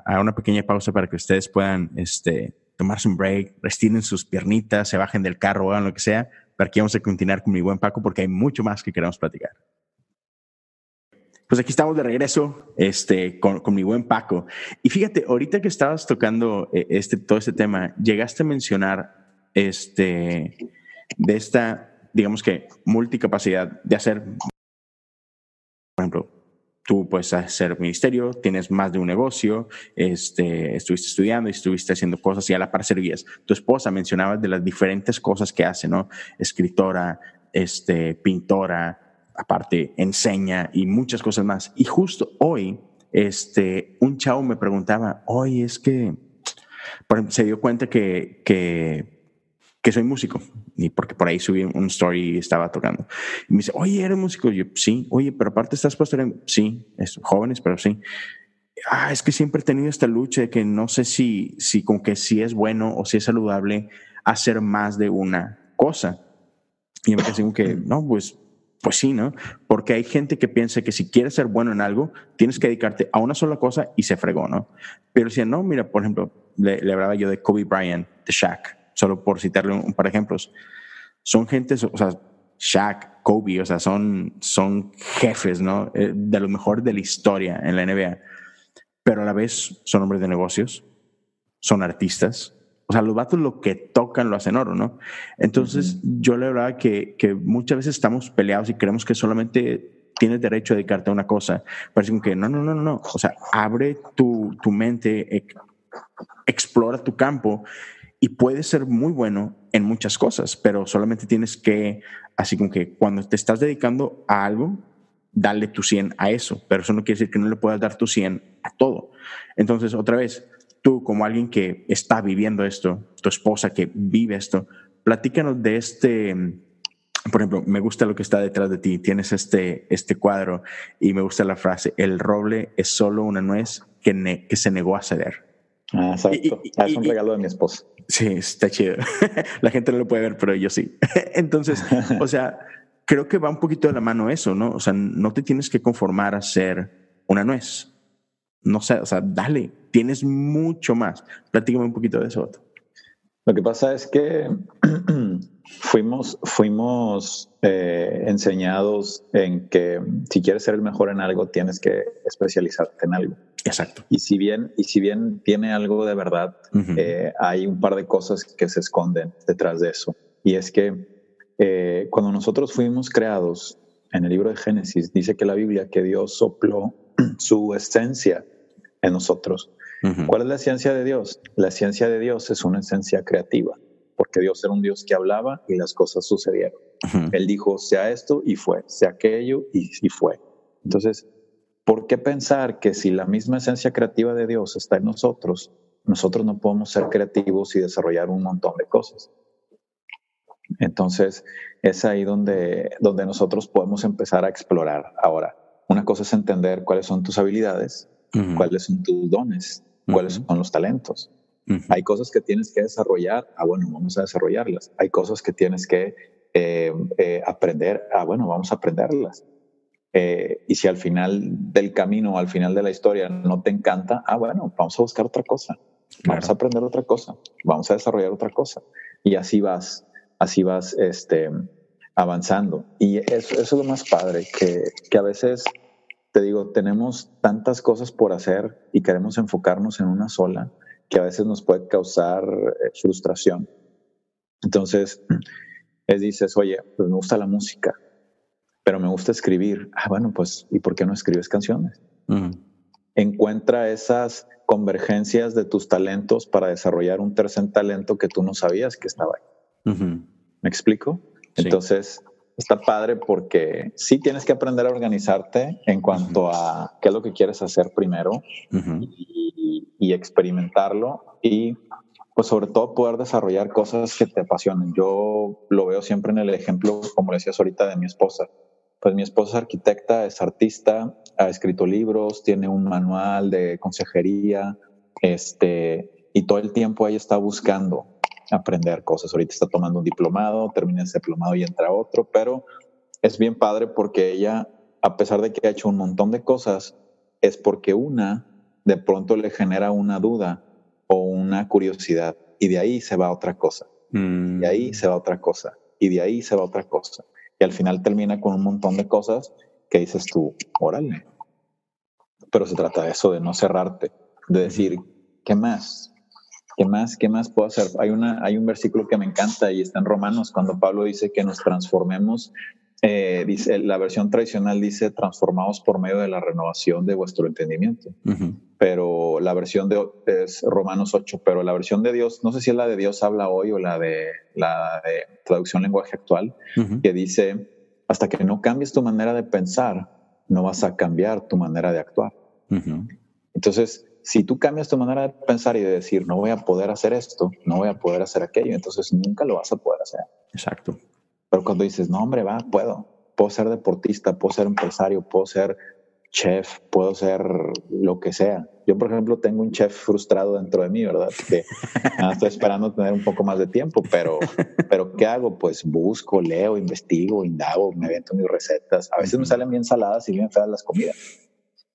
S2: a, una pequeña pausa para que ustedes puedan este, tomarse un break, restiren sus piernitas, se bajen del carro, hagan lo que sea, para que vamos a continuar con mi buen Paco porque hay mucho más que queremos platicar. Pues aquí estamos de regreso este, con, con mi buen Paco. Y fíjate, ahorita que estabas tocando eh, este, todo este tema, llegaste a mencionar este, de esta, digamos que, multicapacidad de hacer, por ejemplo, tú puedes hacer ministerio, tienes más de un negocio, este, estuviste estudiando y estuviste haciendo cosas y a la par servías. Tu esposa mencionaba de las diferentes cosas que hace, ¿no? Escritora, este, pintora, aparte enseña y muchas cosas más. Y justo hoy, este, un chavo me preguntaba, oye, es que se dio cuenta que, que que soy músico, y porque por ahí subí un story y estaba tocando. Y me dice, oye, ¿eres músico? yo, sí, oye, pero aparte estás pastor en... Sí, es, jóvenes, pero sí. Ah, es que siempre he tenido esta lucha de que no sé si, si con que si es bueno o si es saludable hacer más de una cosa. Y me dice que, no, pues, pues sí, ¿no? Porque hay gente que piensa que si quieres ser bueno en algo, tienes que dedicarte a una sola cosa y se fregó, ¿no? Pero si no, mira, por ejemplo, le, le hablaba yo de Kobe Bryant, de Shaq solo por citarle un, par de ejemplos, son gente, o sea, Shaq, Kobe, o sea, son, son jefes, ¿no? Eh, de lo mejor de la historia en la NBA, pero a la vez son hombres de negocios, son artistas. O sea, los vatos lo que tocan lo hacen oro, ¿no? Entonces, yo le hablaba que, que muchas veces estamos peleados y creemos que solamente tienes derecho a dedicarte a una cosa. Parece que no, no, no, no. O sea, abre tu, tu mente, explora tu campo y puede ser muy bueno en muchas cosas, pero solamente tienes que, así como que cuando te estás dedicando a algo, darle tu 100 a eso, pero eso no quiere decir que no le puedas dar tu 100 a todo. Entonces, otra vez, tú como alguien que está viviendo esto, tu esposa que vive esto, platícanos de este, por ejemplo, me gusta lo que está detrás de ti, tienes este, este cuadro y me gusta la frase, el roble es solo una nuez que, que se negó a ceder.
S3: Ah, exacto. Ah, es un regalo de mi esposa.
S2: Sí, está chido. La gente no lo puede ver, pero yo sí. Entonces, o sea, creo que va un poquito de la mano eso, ¿no? O sea, no te tienes que conformar a ser una nuez. No sé, o sea, dale, tienes mucho más. Platícame un poquito de eso.
S3: Lo que pasa es que fuimos, fuimos eh, enseñados en que si quieres ser el mejor en algo, tienes que especializarte en algo.
S2: Exacto.
S3: Y si bien, y si bien tiene algo de verdad, eh, hay un par de cosas que se esconden detrás de eso. Y es que eh, cuando nosotros fuimos creados, en el libro de Génesis dice que la Biblia, que Dios sopló su esencia en nosotros. ¿Cuál es la esencia de Dios? La esencia de Dios es una esencia creativa. Porque Dios era un Dios que hablaba y las cosas sucedieron. Él dijo, sea esto y fue, sea aquello y, y fue. Entonces, ¿por qué pensar que si la misma esencia creativa de Dios está en nosotros, nosotros no podemos ser creativos y desarrollar un montón de cosas? Entonces, es ahí donde, donde nosotros podemos empezar a explorar. Ahora, una cosa es entender cuáles son tus habilidades, cuáles son tus dones, cuáles son los talentos. Hay cosas que tienes que desarrollar, ah, bueno, vamos a desarrollarlas. Hay cosas que tienes que eh, eh, aprender, ah, bueno, vamos a aprenderlas. Eh, y si al final del camino, al final de la historia no te encanta, ah, bueno, vamos a buscar otra cosa. Vamos a aprender otra cosa. Vamos a desarrollar otra cosa. Y así vas, así vas este, avanzando. Y eso, eso es lo más padre, que, que a veces, te digo, tenemos tantas cosas por hacer y queremos enfocarnos en una sola que a veces nos puede causar eh, frustración. Entonces, es, dices, oye, pues me gusta la música, pero me gusta escribir. Ah, bueno, pues, ¿y por qué no escribes canciones? Encuentra esas convergencias de tus talentos para desarrollar un tercer talento que tú no sabías que estaba ahí. ¿Me explico? Entonces, está padre porque sí tienes que aprender a organizarte en cuanto a qué es lo que quieres hacer primero y, experimentarlo y pues sobre todo poder desarrollar cosas que te apasionen. Yo lo veo siempre en el ejemplo, como decías ahorita, de mi esposa. Pues mi esposa es arquitecta, es artista, ha escrito libros, tiene un manual de consejería, este, y todo el tiempo ella está buscando aprender cosas. Ahorita está tomando un diplomado, termina ese diplomado y entra otro, pero es bien padre porque ella, a pesar de que ha hecho un montón de cosas, es porque una de pronto le genera una duda o una curiosidad y de ahí se va otra cosa. Y de ahí mm. se va otra cosa. Y de ahí se va otra cosa. Y al final termina con un montón de cosas que dices tú, órale. Pero se trata de eso, de no cerrarte, de decir, ¿qué más? ¿Qué más? ¿Qué más puedo hacer? Hay, una, hay un versículo que me encanta y está en Romanos cuando Pablo dice que nos transformemos. Eh, dice, la versión tradicional dice transformados por medio de la renovación de vuestro entendimiento. Pero la versión de es Romanos 8, pero la versión de Dios, no sé si es la de Dios habla hoy o la de la de traducción lenguaje actual, que dice, hasta que no cambies tu manera de pensar, no vas a cambiar tu manera de actuar. Entonces, si tú cambias tu manera de pensar y de decir, no voy a poder hacer esto, no voy a poder hacer aquello, entonces nunca lo vas a poder hacer.
S2: Exacto.
S3: Pero cuando dices, no, hombre, va, puedo, puedo ser deportista, puedo ser empresario, puedo ser chef, puedo ser lo que sea. Yo, por ejemplo, tengo un chef frustrado dentro de mí, ¿verdad? Que estoy esperando tener un poco más de tiempo, pero, pero ¿qué hago? Pues busco, leo, investigo, indago, me invento mis recetas. A veces me salen bien saladas y bien feas las comidas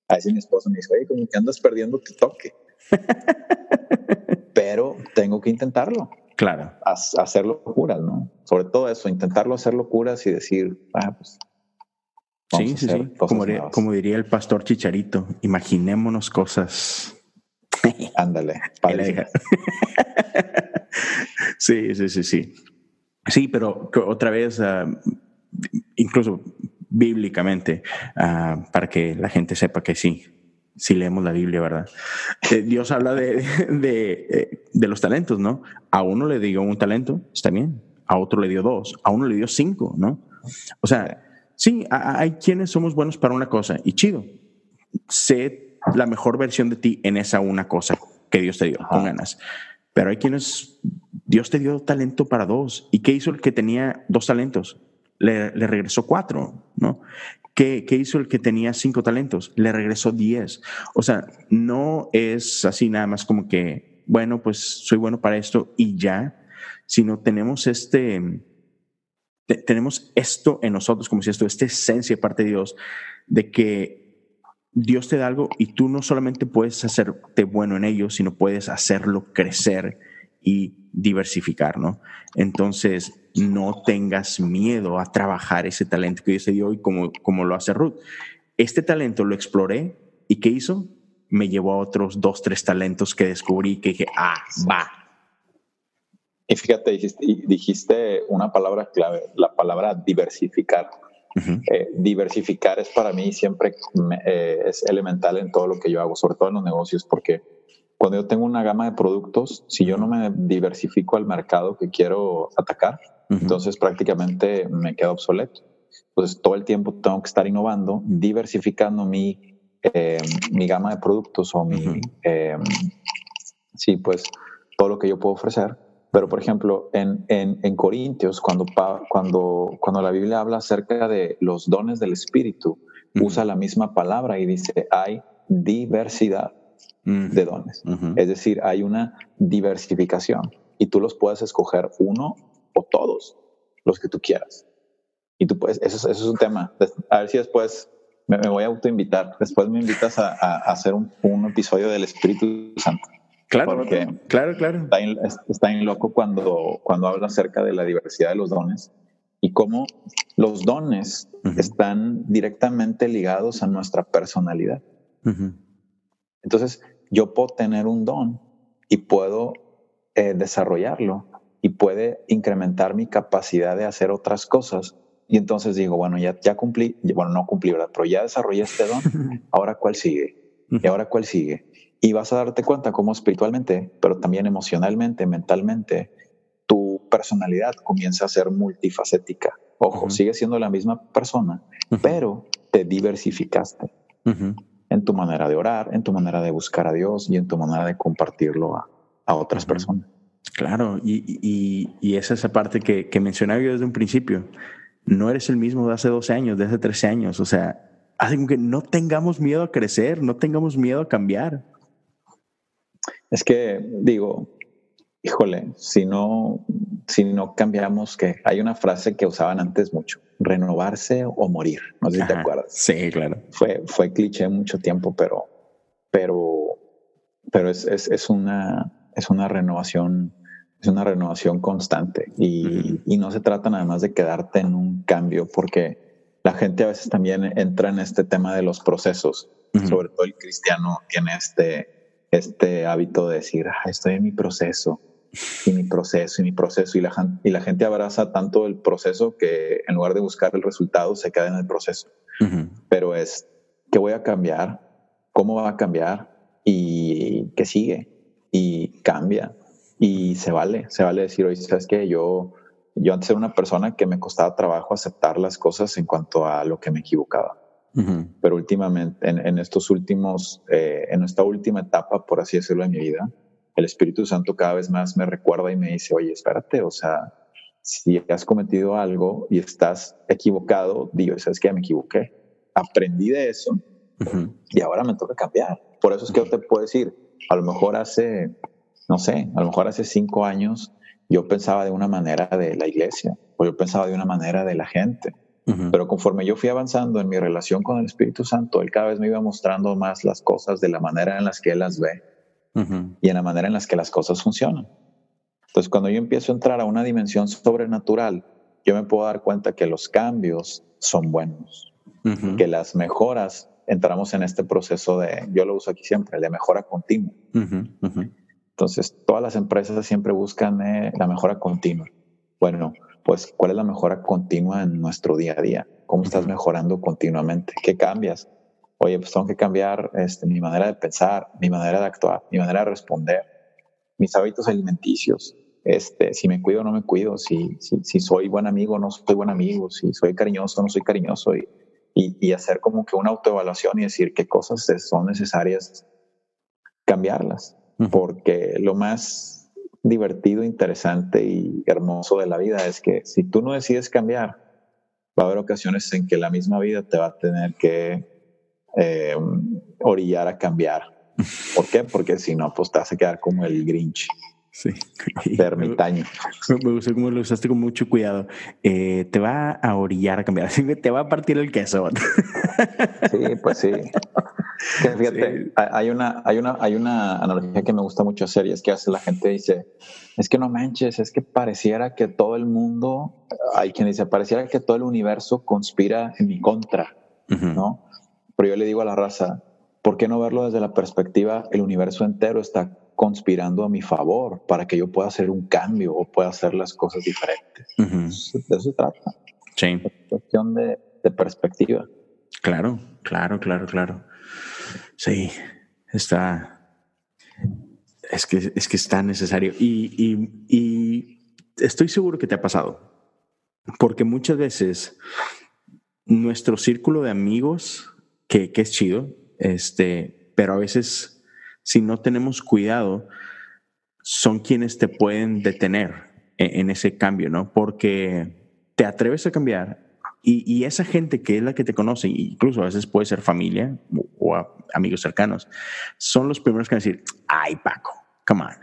S3: a veces mi esposo me dice, oye, como que andas perdiendo tu toque. Pero tengo que intentarlo.
S2: Claro.
S3: hacer locuras, ¿no? Sobre todo eso, intentarlo hacer locuras y decir, ah, pues.
S2: Sí, sí, sí. Como diría, como diría, el pastor Chicharito, imaginémonos cosas.
S3: Ándale.
S2: sí, sí, sí, sí. Sí, pero otra vez, uh, incluso bíblicamente, uh, para que la gente sepa que sí, sí leemos la Biblia, ¿verdad? Eh, Dios habla de, de, eh, de, los talentos, ¿no? A uno le dio un talento, está bien, a otro le dio dos, a uno le dio cinco, ¿no? O sea, sí, hay quienes somos buenos para una cosa y chido, sé la mejor versión de ti en esa una cosa que Dios te dio, con ganas. Pero hay quienes, Dios te dio talento para dos. ¿Y qué hizo el que tenía dos talentos? Le, regresó cuatro, ¿no? ¿Qué, hizo el que tenía cinco talentos? Le regresó diez. O sea, no es así nada más como que, bueno, pues soy bueno para esto y ya, sino tenemos este, tenemos esto en nosotros, como si esto, esta esencia parte de Dios, de que Dios te da algo y tú no solamente puedes hacerte bueno en ello, sino puedes hacerlo crecer y diversificar, ¿no? Entonces, no tengas miedo a trabajar ese talento que Dios te dio y como, como lo hace Ruth. Este talento lo exploré y ¿qué hizo? Me llevó a otros dos, tres talentos que descubrí que dije, ah, va.
S3: Y fíjate, dijiste, dijiste una palabra clave, la palabra diversificar. Eh, diversificar es para mí siempre eh, es elemental en todo lo que yo hago, sobre todo en los negocios, porque cuando yo tengo una gama de productos, si yo no me diversifico al mercado que quiero atacar, entonces prácticamente me quedo obsoleto. Entonces todo el tiempo tengo que estar innovando, diversificando mi, eh, mi gama de productos o mi, eh, sí, pues todo lo que yo puedo ofrecer. Pero, por ejemplo, en, en, en Corintios, cuando, cuando, cuando la Biblia habla acerca de los dones del Espíritu, usa la misma palabra y dice, hay diversidad de dones. Es decir, hay una diversificación y tú los puedes escoger uno o todos, los que tú quieras. Y tú puedes, eso, eso es un tema. A ver si después me, voy a autoinvitar. Después me invitas a, a hacer un, un, episodio del Espíritu Santo.
S2: Claro, porque claro, claro.
S3: Está en, está en loco cuando, cuando habla acerca de la diversidad de los dones y cómo los dones están directamente ligados a nuestra personalidad. Entonces, yo puedo tener un don y puedo eh, desarrollarlo y puede incrementar mi capacidad de hacer otras cosas. Y entonces digo, bueno, ya, ya cumplí, bueno, no cumplí, ¿verdad? Pero ya desarrollé este don, ahora cuál sigue? ¿Y ahora cuál sigue? Y vas a darte cuenta cómo espiritualmente, pero también emocionalmente, mentalmente, tu personalidad comienza a ser multifacética. Ojo, sigue siendo la misma persona, pero te diversificaste en tu manera de orar, en tu manera de buscar a Dios y en tu manera de compartirlo a, a otras personas.
S2: Claro, y, y, y, esa es esa parte que, que mencionaba yo desde un principio. No eres el mismo de hace 12 años, de hace 13 años. O sea, hace que no tengamos miedo a crecer, no tengamos miedo a cambiar.
S3: Es que, digo, híjole, si no, si no cambiamos, que hay una frase que usaban antes mucho, renovarse o morir. No sé si te acuerdas.
S2: Sí, claro.
S3: Fue, fue cliché mucho tiempo, pero, pero, pero es, es, es una, es una renovación, es una renovación constante y, y, no se trata nada más de quedarte en un cambio, porque la gente a veces también entra en este tema de los procesos, sobre todo el cristiano tiene este este hábito de decir, estoy en mi proceso, y mi proceso, y mi proceso, y la, y la gente abraza tanto el proceso que en lugar de buscar el resultado se queda en el proceso. Pero es, ¿qué voy a cambiar? ¿Cómo va a cambiar? ¿Y qué sigue? Y cambia. Y se vale, se vale decir, oye, ¿sabes qué? Yo, yo antes era una persona que me costaba trabajo aceptar las cosas en cuanto a lo que me equivocaba. Pero últimamente, en, estos últimos, eh, en esta última etapa, por así decirlo, de mi vida, el Espíritu Santo cada vez más me recuerda y me dice, oye, espérate, o sea, si has cometido algo y estás equivocado, digo, ¿sabes qué? Me equivoqué. Aprendí de eso y ahora me toca cambiar. Por eso es que yo te puedo decir, a lo mejor hace, no sé, a lo mejor hace cinco años yo pensaba de una manera de la iglesia o yo pensaba de una manera de la gente pero conforme yo fui avanzando en mi relación con el Espíritu Santo, Él cada vez me iba mostrando más las cosas de la manera en las que Él las ve y en la manera en las que las cosas funcionan. Entonces, cuando yo empiezo a entrar a una dimensión sobrenatural, yo me puedo dar cuenta que los cambios son buenos, que las mejoras, entramos en este proceso de, yo lo uso aquí siempre, de mejora continua. Entonces, todas las empresas siempre buscan eh, la mejora continua. Bueno, pues cuál es la mejora continua en nuestro día a día, cómo estás mejorando continuamente, qué cambias. Oye, pues tengo que cambiar este, mi manera de pensar, mi manera de actuar, mi manera de responder, mis hábitos alimenticios, este, si me cuido o no me cuido, si, si, soy buen amigo o no soy buen amigo, si soy cariñoso o no soy cariñoso, y, y, hacer como que una autoevaluación y decir qué cosas son necesarias cambiarlas, porque lo más divertido, interesante y hermoso de la vida es que si tú no decides cambiar, va a haber ocasiones en que la misma vida te va a tener que eh, orillar a cambiar. ¿Por qué? Porque si no, pues te a quedar como el Grinch.
S2: Sí.
S3: Ermitaño.
S2: Me, gusta cómo lo usaste con mucho cuidado. Eh, te va a orillar a cambiar. Te va a partir el queso.
S3: Sí, pues sí. fíjate, hay, una, hay, una, hay una analogía que me gusta mucho hacer y es que hace la gente dice, es que no manches, es que pareciera que todo el mundo, hay quien dice, pareciera que todo el universo conspira en mi contra, ¿no? Pero yo le digo a la raza, ¿por qué no verlo desde la perspectiva, el universo entero está conspirando a mi favor para que yo pueda hacer un cambio o pueda hacer las cosas diferentes? De eso se trata.
S2: Sí.
S3: Es cuestión de, de perspectiva.
S2: Claro, claro, claro, claro. Sí, está. Es que es, que es tan necesario. Y, estoy seguro que te ha pasado. Porque muchas veces nuestro círculo de amigos, que, es chido, este, pero a veces si no tenemos cuidado, son quienes te pueden detener en, en ese cambio, ¿no? Porque te atreves a cambiar y, esa gente que es la que te conoce, incluso a veces puede ser familia o, amigos cercanos, son los primeros que van a decir, ay Paco, come on,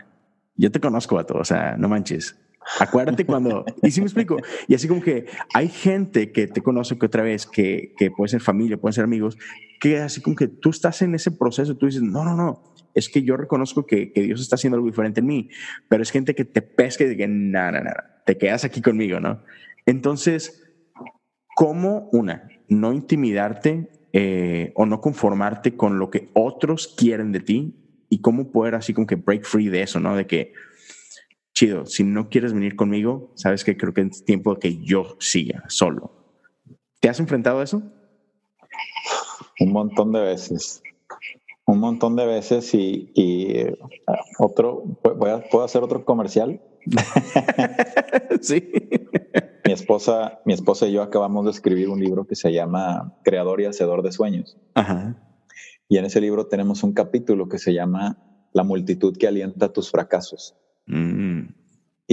S2: yo te conozco a todos, o sea, no manches. Acuérdate cuando, y sí me explico, y así como que hay gente que te conoce que otra vez, que, que puede ser familia, pueden ser amigos, que así como que tú estás en ese proceso, tú dices, no, no, no, es que yo reconozco que, que Dios está haciendo algo diferente en mí, pero es gente que te pesca y dice, no, no, no, te quedas aquí conmigo, ¿no? Entonces, cómo, una, no intimidarte eh, o no conformarte con lo que otros quieren de ti y cómo poder así como que break free de eso, ¿no? De que, chido, si no quieres venir conmigo, sabes que creo que es tiempo de que yo siga solo. ¿Te has enfrentado a eso?
S3: Un montón de veces. Un montón de veces y, y uh, otro, voy a, ¿puedo hacer otro comercial?
S2: sí
S3: mi esposa, mi esposa y yo acabamos de escribir un libro que se llama Creador y Hacedor de Sueños. Y en ese libro tenemos un capítulo que se llama La multitud que alienta tus fracasos. Mm.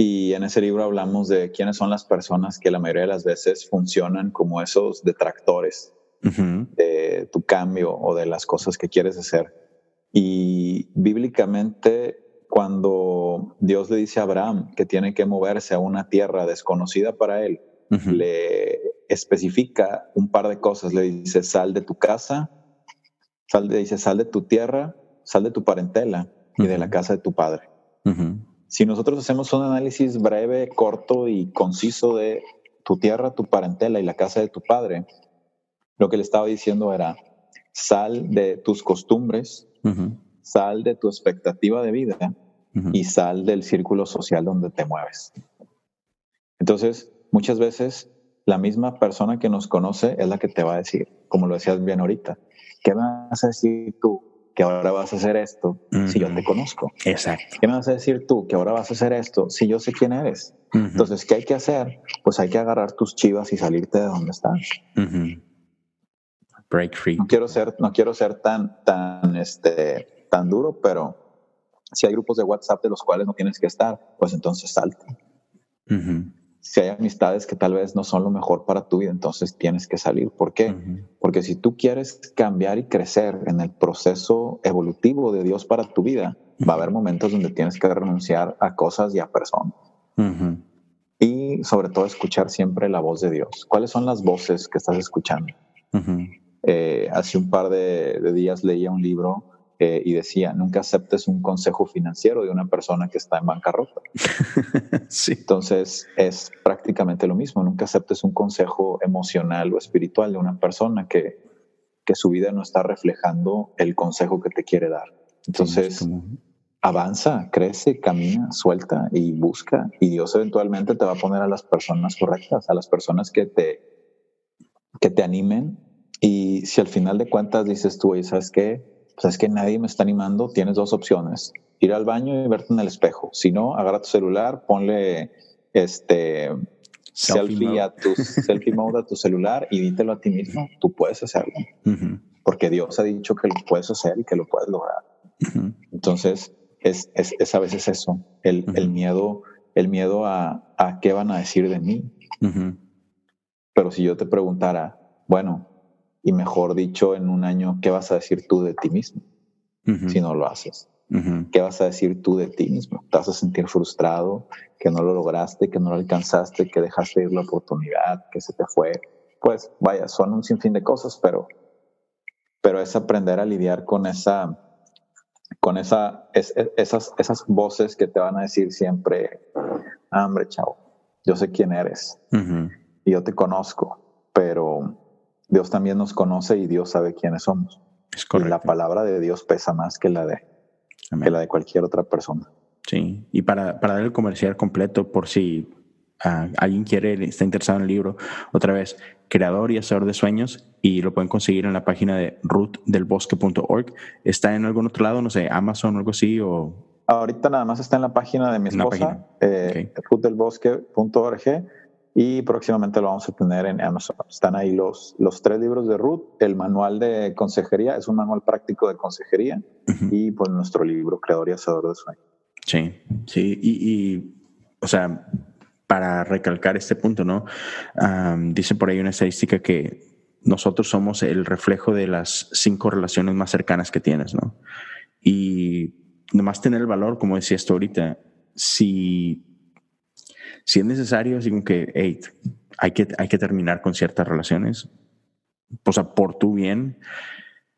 S3: Y en ese libro hablamos de quiénes son las personas que la mayoría de las veces funcionan como esos detractores de tu cambio o de las cosas que quieres hacer. Y bíblicamente cuando Dios le dice a Abraham que tiene que moverse a una tierra desconocida para él, le especifica un par de cosas. Le dice, sal de tu casa, sal de, dice, sal de tu tierra, sal de tu parentela y de la casa de tu padre. Si nosotros hacemos un análisis breve, corto y conciso de tu tierra, tu parentela y la casa de tu padre, lo que le estaba diciendo era, sal de tus costumbres, sal de tu expectativa de vida y sal del círculo social donde te mueves. Entonces, muchas veces la misma persona que nos conoce es la que te va a decir, como lo decías bien ahorita, ¿qué vas a decir tú que ahora vas a hacer esto si yo te conozco?
S2: Exacto.
S3: ¿Qué me vas a decir tú que ahora vas a hacer esto si yo sé quién eres? Entonces, ¿qué hay que hacer? Pues hay que agarrar tus chivas y salirte de donde estás.
S2: Break free.
S3: No quiero ser, no quiero ser tan, tan, este, tan duro, pero si hay grupos de WhatsApp de los cuales no tienes que estar, pues entonces salte. Si hay amistades que tal vez no son lo mejor para tu vida, entonces tienes que salir. ¿Por qué? Porque si tú quieres cambiar y crecer en el proceso evolutivo de Dios para tu vida, va a haber momentos donde tienes que renunciar a cosas y a personas. Y sobre todo escuchar siempre la voz de Dios. ¿Cuáles son las voces que estás escuchando? Eh, hace un par de días leía un libro eh, y decía, nunca aceptes un consejo financiero de una persona que está en bancarrota.
S2: sí.
S3: Entonces es prácticamente lo mismo, nunca aceptes un consejo emocional o espiritual de una persona que, que su vida no está reflejando el consejo que te quiere dar. Entonces, avanza, crece, camina, suelta y busca. Y Dios eventualmente te va a poner a las personas correctas, a las personas que te, que te animen. Y si al final de cuentas dices tú, ¿y sabes qué? Pues es que nadie me está animando, tienes dos opciones. Ir al baño y verte en el espejo. Si no, agarra tu celular, ponle este selfie, mode. a tu selfie mode a tu celular y dítelo a ti mismo, tú puedes hacerlo. Porque Dios ha dicho que lo puedes hacer y que lo puedes lograr. Entonces, es, es, es, a veces eso, el, el miedo, el miedo a, a, qué van a decir de mí. Pero si yo te preguntara, bueno, y mejor dicho, en un año, ¿qué vas a decir tú de ti mismo si no lo haces? ¿Qué vas a decir tú de ti mismo? ¿Te vas a sentir frustrado, que no lo lograste, que no lo alcanzaste, que dejaste ir la oportunidad, que se te fue? Pues vaya, son un sinfín de cosas, pero, pero es aprender a lidiar con esa, con esa, esas, esas voces que te van a decir siempre, ah, hombre, chao, yo sé quién eres y yo te conozco, pero Dios también nos conoce y Dios sabe quiénes somos. Y la palabra de Dios pesa más que la de, la de cualquier otra persona.
S2: Sí, y para, para dar el comercial completo, por si ah, alguien quiere, está interesado en el libro, otra vez, creador y hacedor de sueños y lo pueden conseguir en la página de rootdelbosque.org. ¿Está en algún otro lado, no sé, Amazon o algo así? O...
S3: Ahorita nada más está en la página de mi esposa, eh, rootdelbosque.org y próximamente lo vamos a tener en Amazon. Están ahí los, los tres libros de Ruth, el manual de consejería, es un manual práctico de consejería y pues nuestro libro, Creador y Hacedor de Sueños.
S2: Sí, sí, y, y o sea, para recalcar este punto, ¿no? dice por ahí una estadística que nosotros somos el reflejo de las cinco relaciones más cercanas que tienes, ¿no? Y nomás tener el valor, como decía esto ahorita, si, si es necesario, así como que, hay que, hay que terminar con ciertas relaciones, o sea, por tu bien,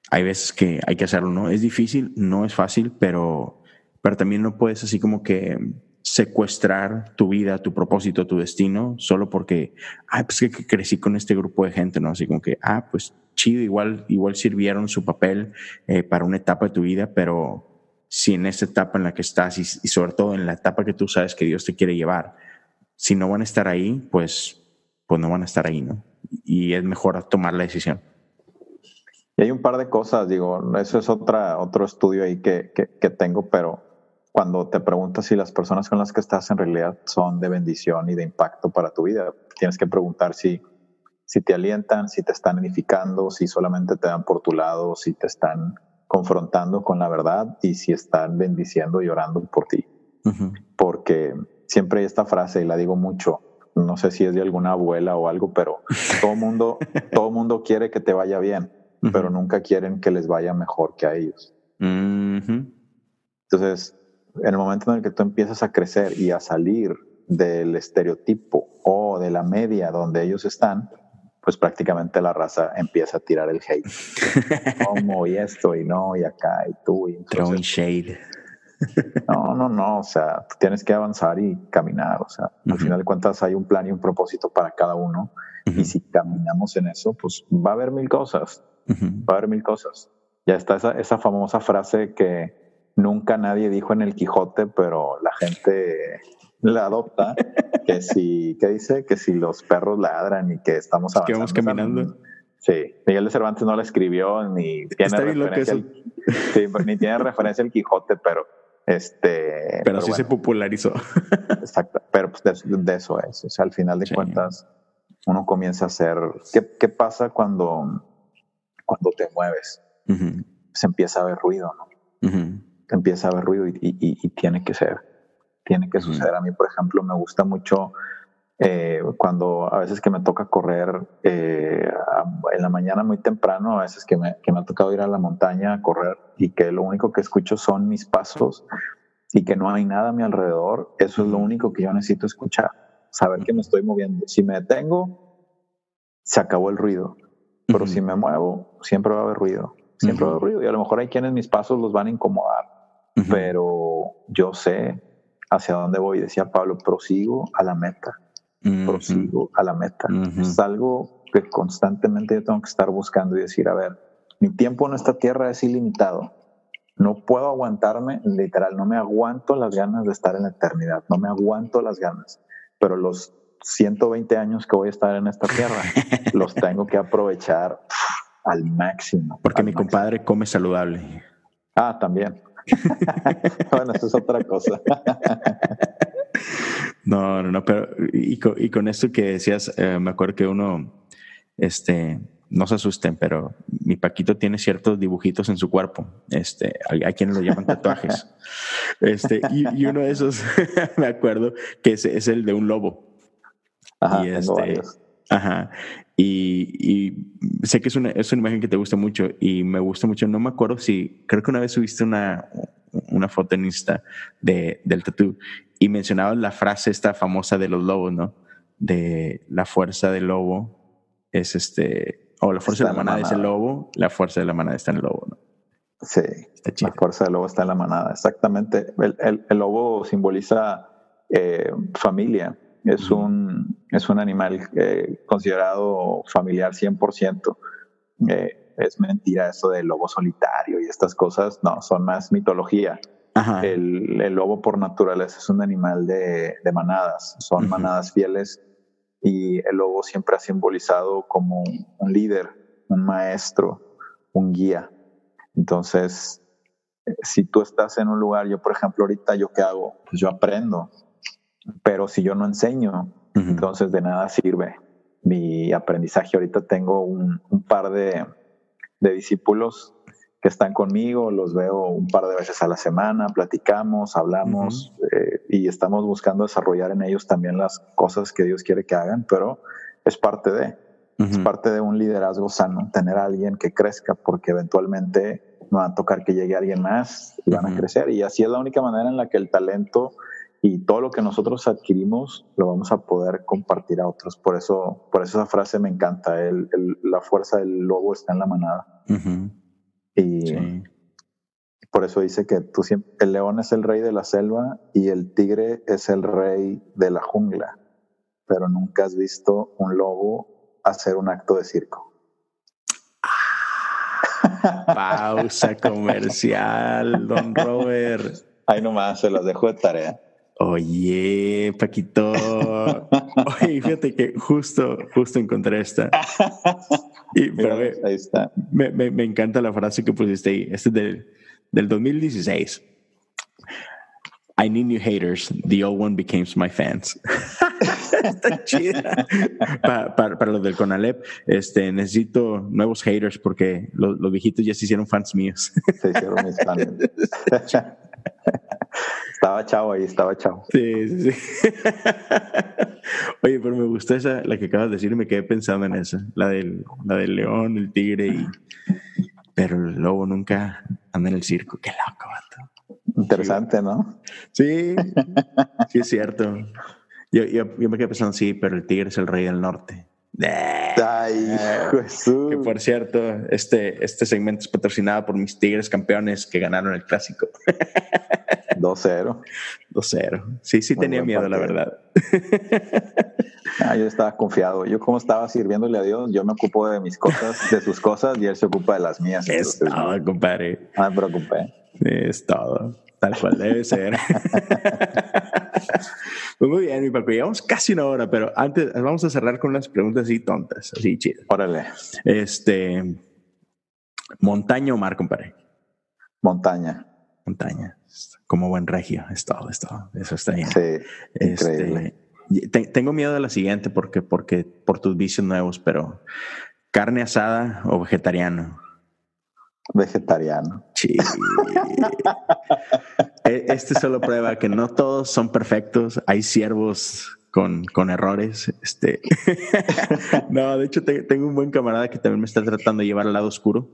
S2: hay veces que hay que hacerlo, ¿no? Es difícil, no es fácil, pero, pero también no puedes así como que secuestrar tu vida, tu propósito, tu destino, solo porque, ah, pues que crecí con este grupo de gente, ¿no? Así como que, ah, pues chido, igual, igual sirvieron su papel eh, para una etapa de tu vida, pero si en esa etapa en la que estás y, sobre todo en la etapa que tú sabes que Dios te quiere llevar, si no van a estar ahí, pues, pues no van a estar ahí, ¿no? Y es mejor tomar la decisión.
S3: Y hay un par de cosas, digo, eso es otra, otro estudio ahí que, que, que tengo, pero cuando te preguntas si las personas con las que estás en realidad son de bendición y de impacto para tu vida. Tienes que preguntar si, si te alientan, si te están edificando, si solamente te dan por tu lado, si te están confrontando con la verdad y si están bendiciendo y orando por ti. Porque siempre hay esta frase y la digo mucho, no sé si es de alguna abuela o algo, pero todo mundo, todo mundo quiere que te vaya bien, pero nunca quieren que les vaya mejor que a ellos. Entonces, en el momento en el que tú empiezas a crecer y a salir del estereotipo o de la media donde ellos están, pues prácticamente la raza empieza a tirar el hate. ¿Cómo? Y esto, y no, y acá, y tú. Y
S2: Throwing shade.
S3: No, no, no. O sea, tienes que avanzar y caminar. O sea, al final de cuentas hay un plan y un propósito para cada uno. Y si caminamos en eso, pues va a haber mil cosas. Va a haber mil cosas. Ya está esa, esa famosa frase que nunca nadie dijo en el Quijote, pero la gente la adopta, que si, ¿qué dice? Que si los perros ladran y que estamos avanzando.
S2: Que vamos caminando.
S3: Sí, Miguel de Cervantes no la escribió ni tiene referencia al, sí, ni tiene referencia al Quijote, pero este
S2: pero, sí se popularizó.
S3: Exacto, pero pues de, eso es, o sea, al final de cuentas uno comienza a hacer ¿qué, qué pasa cuando cuando te mueves? Se empieza a ver ruido, ¿no? empieza a haber ruido y, tiene que ser, tiene que suceder. A mí, por ejemplo, me gusta mucho eh, cuando a veces que me toca correr eh, en la mañana muy temprano, a veces que me, que me ha tocado ir a la montaña a correr y que lo único que escucho son mis pasos y que no hay nada a mi alrededor, eso es lo único que yo necesito escuchar, saber que me estoy moviendo. Si me detengo, se acabó el ruido, pero si me muevo, siempre va a haber ruido, siempre va a haber ruido. Y a lo mejor hay quienes mis pasos los van a incomodar pero yo sé hacia dónde voy. Decía Pablo, prosigo a la meta, prosigo a la meta. Es algo que constantemente yo tengo que estar buscando y decir, a ver, mi tiempo en esta tierra es ilimitado. No puedo aguantarme, literal, no me aguanto las ganas de estar en la eternidad, no me aguanto las ganas, pero los 120 años que voy a estar en esta tierra, los tengo que aprovechar al máximo.
S2: Porque mi compadre come saludable.
S3: Ah, también. bueno, eso es otra cosa.
S2: no, no, no, pero y con, esto que decías, eh, me acuerdo que uno, este, no se asusten, pero mi Paquito tiene ciertos dibujitos en su cuerpo. Este, hay, quienes lo llaman tatuajes. Este, y, uno de esos, me acuerdo, que es, es, el de un lobo.
S3: Ajá, y este,
S2: ajá. Y, sé que es una, es una imagen que te gusta mucho y me gusta mucho. No me acuerdo si, creo que una vez subiste una, una foto en Insta de, del tatú y mencionabas la frase esta famosa de los lobos, ¿no? De la fuerza del lobo es este, o la fuerza de la manada, es el lobo, la fuerza de la manada está en el lobo, ¿no?
S3: Sí, la fuerza del lobo está en la manada, exactamente. El, el, lobo simboliza eh, familia, es, un, es un animal eh, considerado familiar 100%. Eh, es mentira eso del lobo solitario y estas cosas, no, son más mitología. El, lobo por naturaleza es un animal de, manadas, son manadas fieles y el lobo siempre ha simbolizado como un líder, un maestro, un guía. Entonces, si tú estás en un lugar, yo por ejemplo ahorita, ¿yo qué hago? Pues yo aprendo, pero si yo no enseño, entonces de nada sirve mi aprendizaje. Ahorita tengo un, par de, discípulos que están conmigo, los veo un par de veces a la semana, platicamos, hablamos eh, y estamos buscando desarrollar en ellos también las cosas que Dios quiere que hagan, pero es parte de, es parte de un liderazgo sano, tener a alguien que crezca, porque eventualmente me va a tocar que llegue alguien más y van a crecer. Y así es la única manera en la que el talento y todo lo que nosotros adquirimos lo vamos a poder compartir a otros. Por eso, por eso esa frase me encanta. El, la fuerza del lobo está en la manada. Y por eso dice que tú siempre, el león es el rey de la selva y el tigre es el rey de la jungla. Pero nunca has visto un lobo hacer un acto de circo.
S2: Pausa comercial, don Robert.
S3: Ahí nomás, se las dejo de tarea.
S2: Oye, Paquito. Oye, fíjate que justo, justo encontré esta. Y, pero ahí está. Me, me, me, encanta la frase que pusiste ahí. Este es del, del 2016. I need new haters. The old one became my fans. Está chida. Para, para, para, los del Conalep, este, necesito nuevos haters porque los, los viejitos ya se hicieron fans míos.
S3: Se hicieron mis fans. Estaba chavo ahí, estaba chavo.
S2: Sí, sí, sí. Oye, pero me gustó esa, la que acabas de decir, me quedé pensando en esa, la del, la del león, el tigre y... Pero el lobo nunca anda en el circo. Qué loco, vato.
S3: Interesante, ¿no?
S2: Sí, sí es cierto. Yo, yo, yo, me quedé pensando, sí, pero el tigre es el rey del norte.
S3: Ay, Jesús.
S2: Que por cierto, este, este segmento es patrocinado por mis tigres campeones que ganaron el clásico.
S3: 2-0.
S2: 2-0. Sí, sí tenía miedo, la verdad.
S3: Ah, yo estaba confiado. Yo como estaba sirviéndole a Dios, yo me ocupo de mis cosas, de sus cosas y él se ocupa de las mías.
S2: Es todo, compadre.
S3: No me preocupé.
S2: Es todo. Tal cual debe ser. pues muy bien, mi papi. Llevamos casi una hora, pero antes vamos a cerrar con unas preguntas así tontas, así chidas.
S3: Órale.
S2: Este. ¿Montaña o mar, compadre?
S3: Montaña.
S2: Montaña. Como buen regio. Es todo, es todo. Eso está bien.
S3: Sí, increíble.
S2: Este, tengo miedo de la siguiente porque, porque por tus vicios nuevos, pero ¿carne asada o vegetariano?
S3: Vegetariano.
S2: E, este solo prueba que no todos son perfectos. Hay siervos con, con errores. Este. no, de hecho, tengo un buen camarada que también me está tratando de llevar al lado oscuro.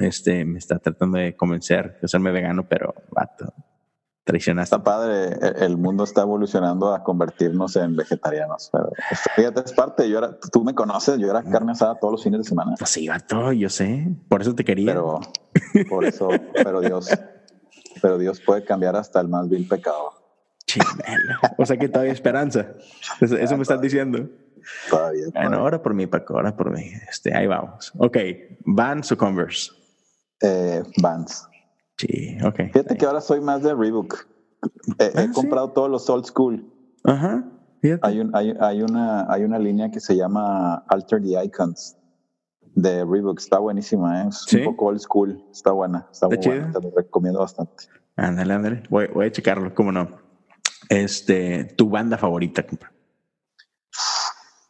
S2: Este, me está tratando de convencer de hacerme vegano, pero vato, traicionaste.
S3: Está padre, el mundo está evolucionando a convertirnos en vegetarianos. Pero fíjate, es parte. Yo era, tú me conoces, yo era carne asada todos los fines de semana.
S2: Pues sí, vato, yo sé. Por eso te quería.
S3: Pero, por eso, pero Dios, pero Dios puede cambiar hasta el más vil pecado.
S2: O sea que todavía hay esperanza. Eso, me estás diciendo.
S3: Todavía.
S2: Bueno, ahora por mí, Paco, ahora por mí. Este, ahí vamos. Ok, ¿Vans o Converse?
S3: Eh, Vans.
S2: Sí, ok.
S3: Fíjate que ahora soy más de Reebok. he ah, comprado todos los old school.
S2: Ajá.
S3: Hay, un, hay, hay, una, hay una línea que se llama Alter the Icons de Reebok. Está buenísima, ¿eh? es un poco old school. Está buena, está, muy buena. Te lo recomiendo bastante.
S2: Ándale, ándale. Voy, voy, a checarlo, cómo no. Este, tu banda favorita, compa.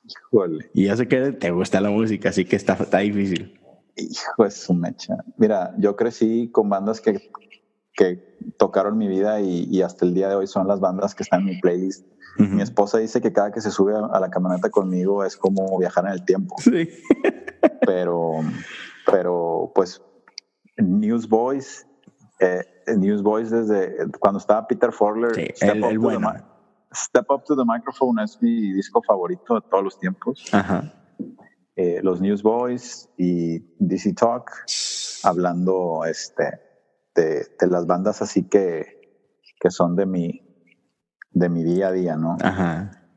S3: Híjole.
S2: Y ya sé que te gusta la música, así que está, está difícil.
S3: Hijo, es un mecha. Mira, yo crecí con bandas que, que tocaron mi vida y, hasta el día de hoy son las bandas que están en mi playlist. Mi esposa dice que cada que se sube a, la camioneta conmigo es como viajar en el tiempo.
S2: Sí.
S3: pero, pero pues Newsboys, eh, Newsboys desde cuando estaba Peter Forler,
S2: Step, el, up bueno.
S3: Step Up to the Microphone es mi disco favorito de todos los tiempos.
S2: Ajá.
S3: Eh, los Newsboys y DC Talk, hablando este, de, las bandas así que, que son de mi, de mi día a día, ¿no?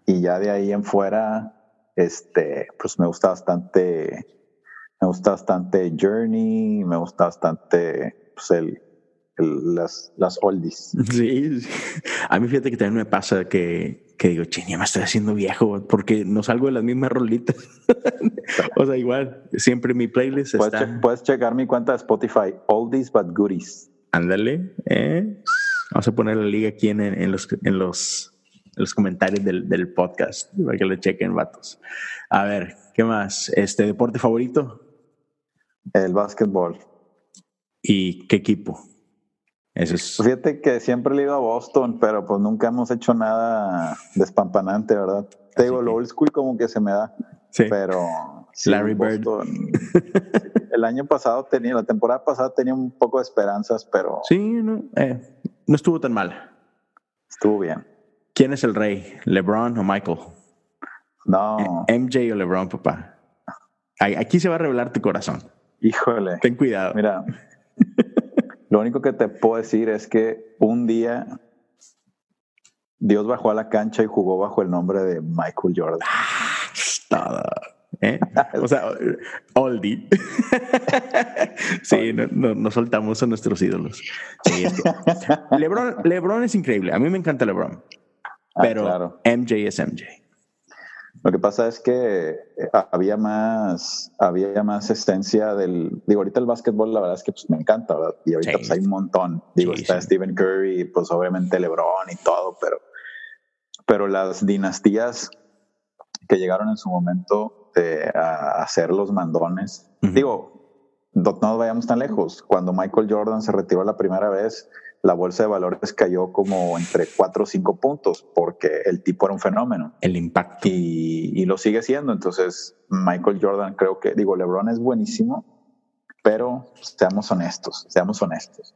S3: Y ya de ahí en fuera, este, pues me gusta bastante, me gusta bastante Journey, me gusta bastante pues el, las, las oldies.
S2: Sí, a mí fíjate que también me pasa que que digo, che, ya me estoy haciendo viejo porque no salgo de las mismas rolitas. o sea, igual, siempre mi playlist
S3: puedes
S2: está.
S3: puedes checar mi cuenta de Spotify, Oldies but Goodies.
S2: Ándale, ¿eh? Vamos a poner la liga aquí en, en los, en los, en los comentarios del, del, podcast para que lo chequen, vatos. A ver, ¿qué más? Este deporte favorito.
S3: El básquetbol.
S2: ¿Y qué equipo? Eso es...
S3: Fíjate que siempre he ido a Boston, pero pues nunca hemos hecho nada despampanante, ¿verdad? Te digo, lo old school como que se me da. Sí. Pero
S2: sí, Larry
S3: Boston, Bird. El año pasado tenía, la temporada pasada tenía un poco de esperanzas, pero.
S2: Sí, no, eh, no estuvo tan mal.
S3: Estuvo bien.
S2: ¿Quién es el rey? ¿LeBron o Michael?
S3: No.
S2: Eh, MJ o LeBron, papá. Aquí se va a revelar tu corazón.
S3: Híjole.
S2: Ten cuidado.
S3: Mira, lo único que te puedo decir es que un día Dios bajó a la cancha y jugó bajo el nombre de Michael Jordan.
S2: Todo. ¿Eh? O sea, oldie. sí, no, no, no, soltamos a nuestros ídolos. Sí, es que Lebron, Lebron es increíble. A mí me encanta Lebron. Pero ah, claro. MJ es MJ.
S3: Lo que pasa es que había más, había más esencia del. Digo, ahorita el básquetbol, la verdad es que pues, me encanta, ¿verdad? Y ahorita sí. pues, hay un montón. Digo, sí, está sí. Stephen Curry, pues obviamente LeBron y todo, pero, pero las dinastías que llegaron en su momento de, a, a ser los mandones. Uh -huh. Digo, no nos vayamos tan lejos. Cuando Michael Jordan se retiró la primera vez, la bolsa de valores cayó como entre 4 o 5 puntos porque el tipo era un fenómeno.
S2: El impacto.
S3: Y, y, lo sigue siendo. Entonces, Michael Jordan creo que, digo, LeBron es buenísimo, pero seamos honestos, seamos honestos.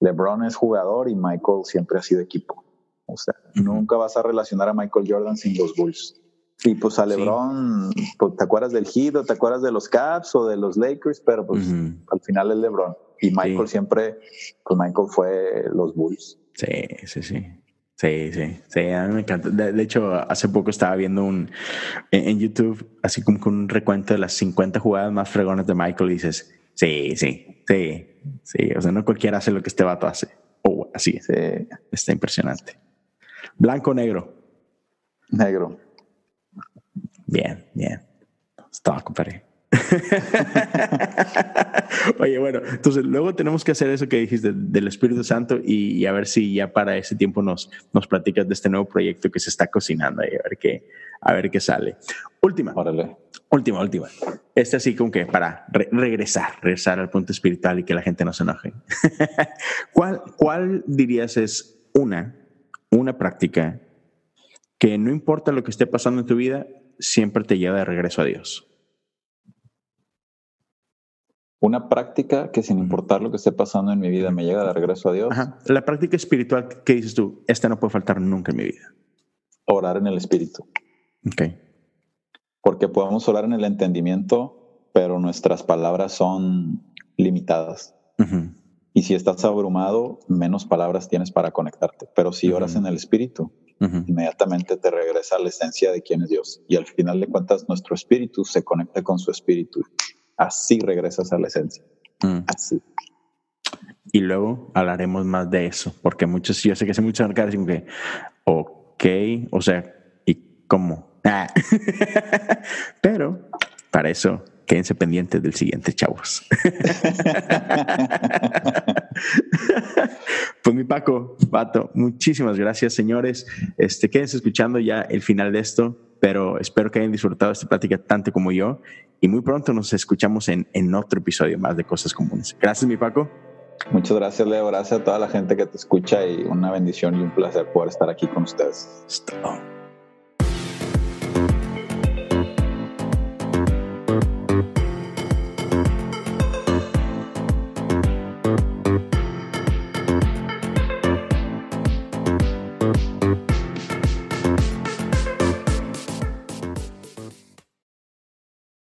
S3: LeBron es jugador y Michael siempre ha sido equipo. O sea, uh -huh. nunca vas a relacionar a Michael Jordan sin los Bulls. Y pues a LeBron, sí. pues, ¿te acuerdas del Heat o te acuerdas de los Caps o de los Lakers? Pero pues uh -huh. al final es LeBron. Y Michael sí. siempre, pues Michael fue los Bulls.
S2: Sí, sí, sí. Sí, sí, sí, a mí me encanta. De, de, hecho, hace poco estaba viendo un en, en, YouTube, así como con un recuento de las 50 jugadas más fregonas de Michael y dices, sí, sí, sí, sí. O sea, no cualquiera hace lo que este vato hace. O oh, así.
S3: Sí.
S2: Está impresionante. Blanco o negro.
S3: Negro.
S2: Bien, bien. Estaba, compadre. Oye, bueno, entonces luego tenemos que hacer eso que dijiste del Espíritu Santo y, y, a ver si ya para ese tiempo nos, nos platicas de este nuevo proyecto que se está cocinando y a ver qué, a ver qué sale. Última.
S3: Órale.
S2: Última, última. Este así como que para re regresar, regresar al punto espiritual y que la gente no se enoje. ¿Cuál, ¿Cuál dirías es una, una práctica que no importa lo que esté pasando en tu vida, siempre te lleva de regreso a Dios?
S3: Una práctica que sin importar lo que esté pasando en mi vida me llega de regreso a Dios.
S2: Ajá. La práctica espiritual que dices tú, esta no puede faltar nunca en mi vida.
S3: Orar en el espíritu.
S2: Ok.
S3: Porque podemos orar en el entendimiento, pero nuestras palabras son limitadas. Uh -huh. Y si estás abrumado, menos palabras tienes para conectarte. Pero si uh -huh. oras en el espíritu, Uh -huh. inmediatamente te regresa a la esencia de quién es Dios. Y al final de cuentas, nuestro espíritu se conecta con su espíritu. Así regresas a la esencia. Mm. Así.
S2: Y luego hablaremos más de eso, porque muchos, yo sé que se muchos caras como que, ok, o sea, ¿y cómo? Ah. Pero para eso quédense pendientes del siguiente, chavos. pues mi Paco, Pato, muchísimas gracias, señores. Este, quédense escuchando ya el final de esto, pero espero que hayan disfrutado esta plática tanto como yo. Y muy pronto nos escuchamos en, en otro episodio más de Cosas Comunes. Gracias, mi Paco.
S3: Muchas gracias, Leo. Gracias a toda la gente que te escucha y una bendición y un placer poder estar aquí con ustedes.
S2: Stop.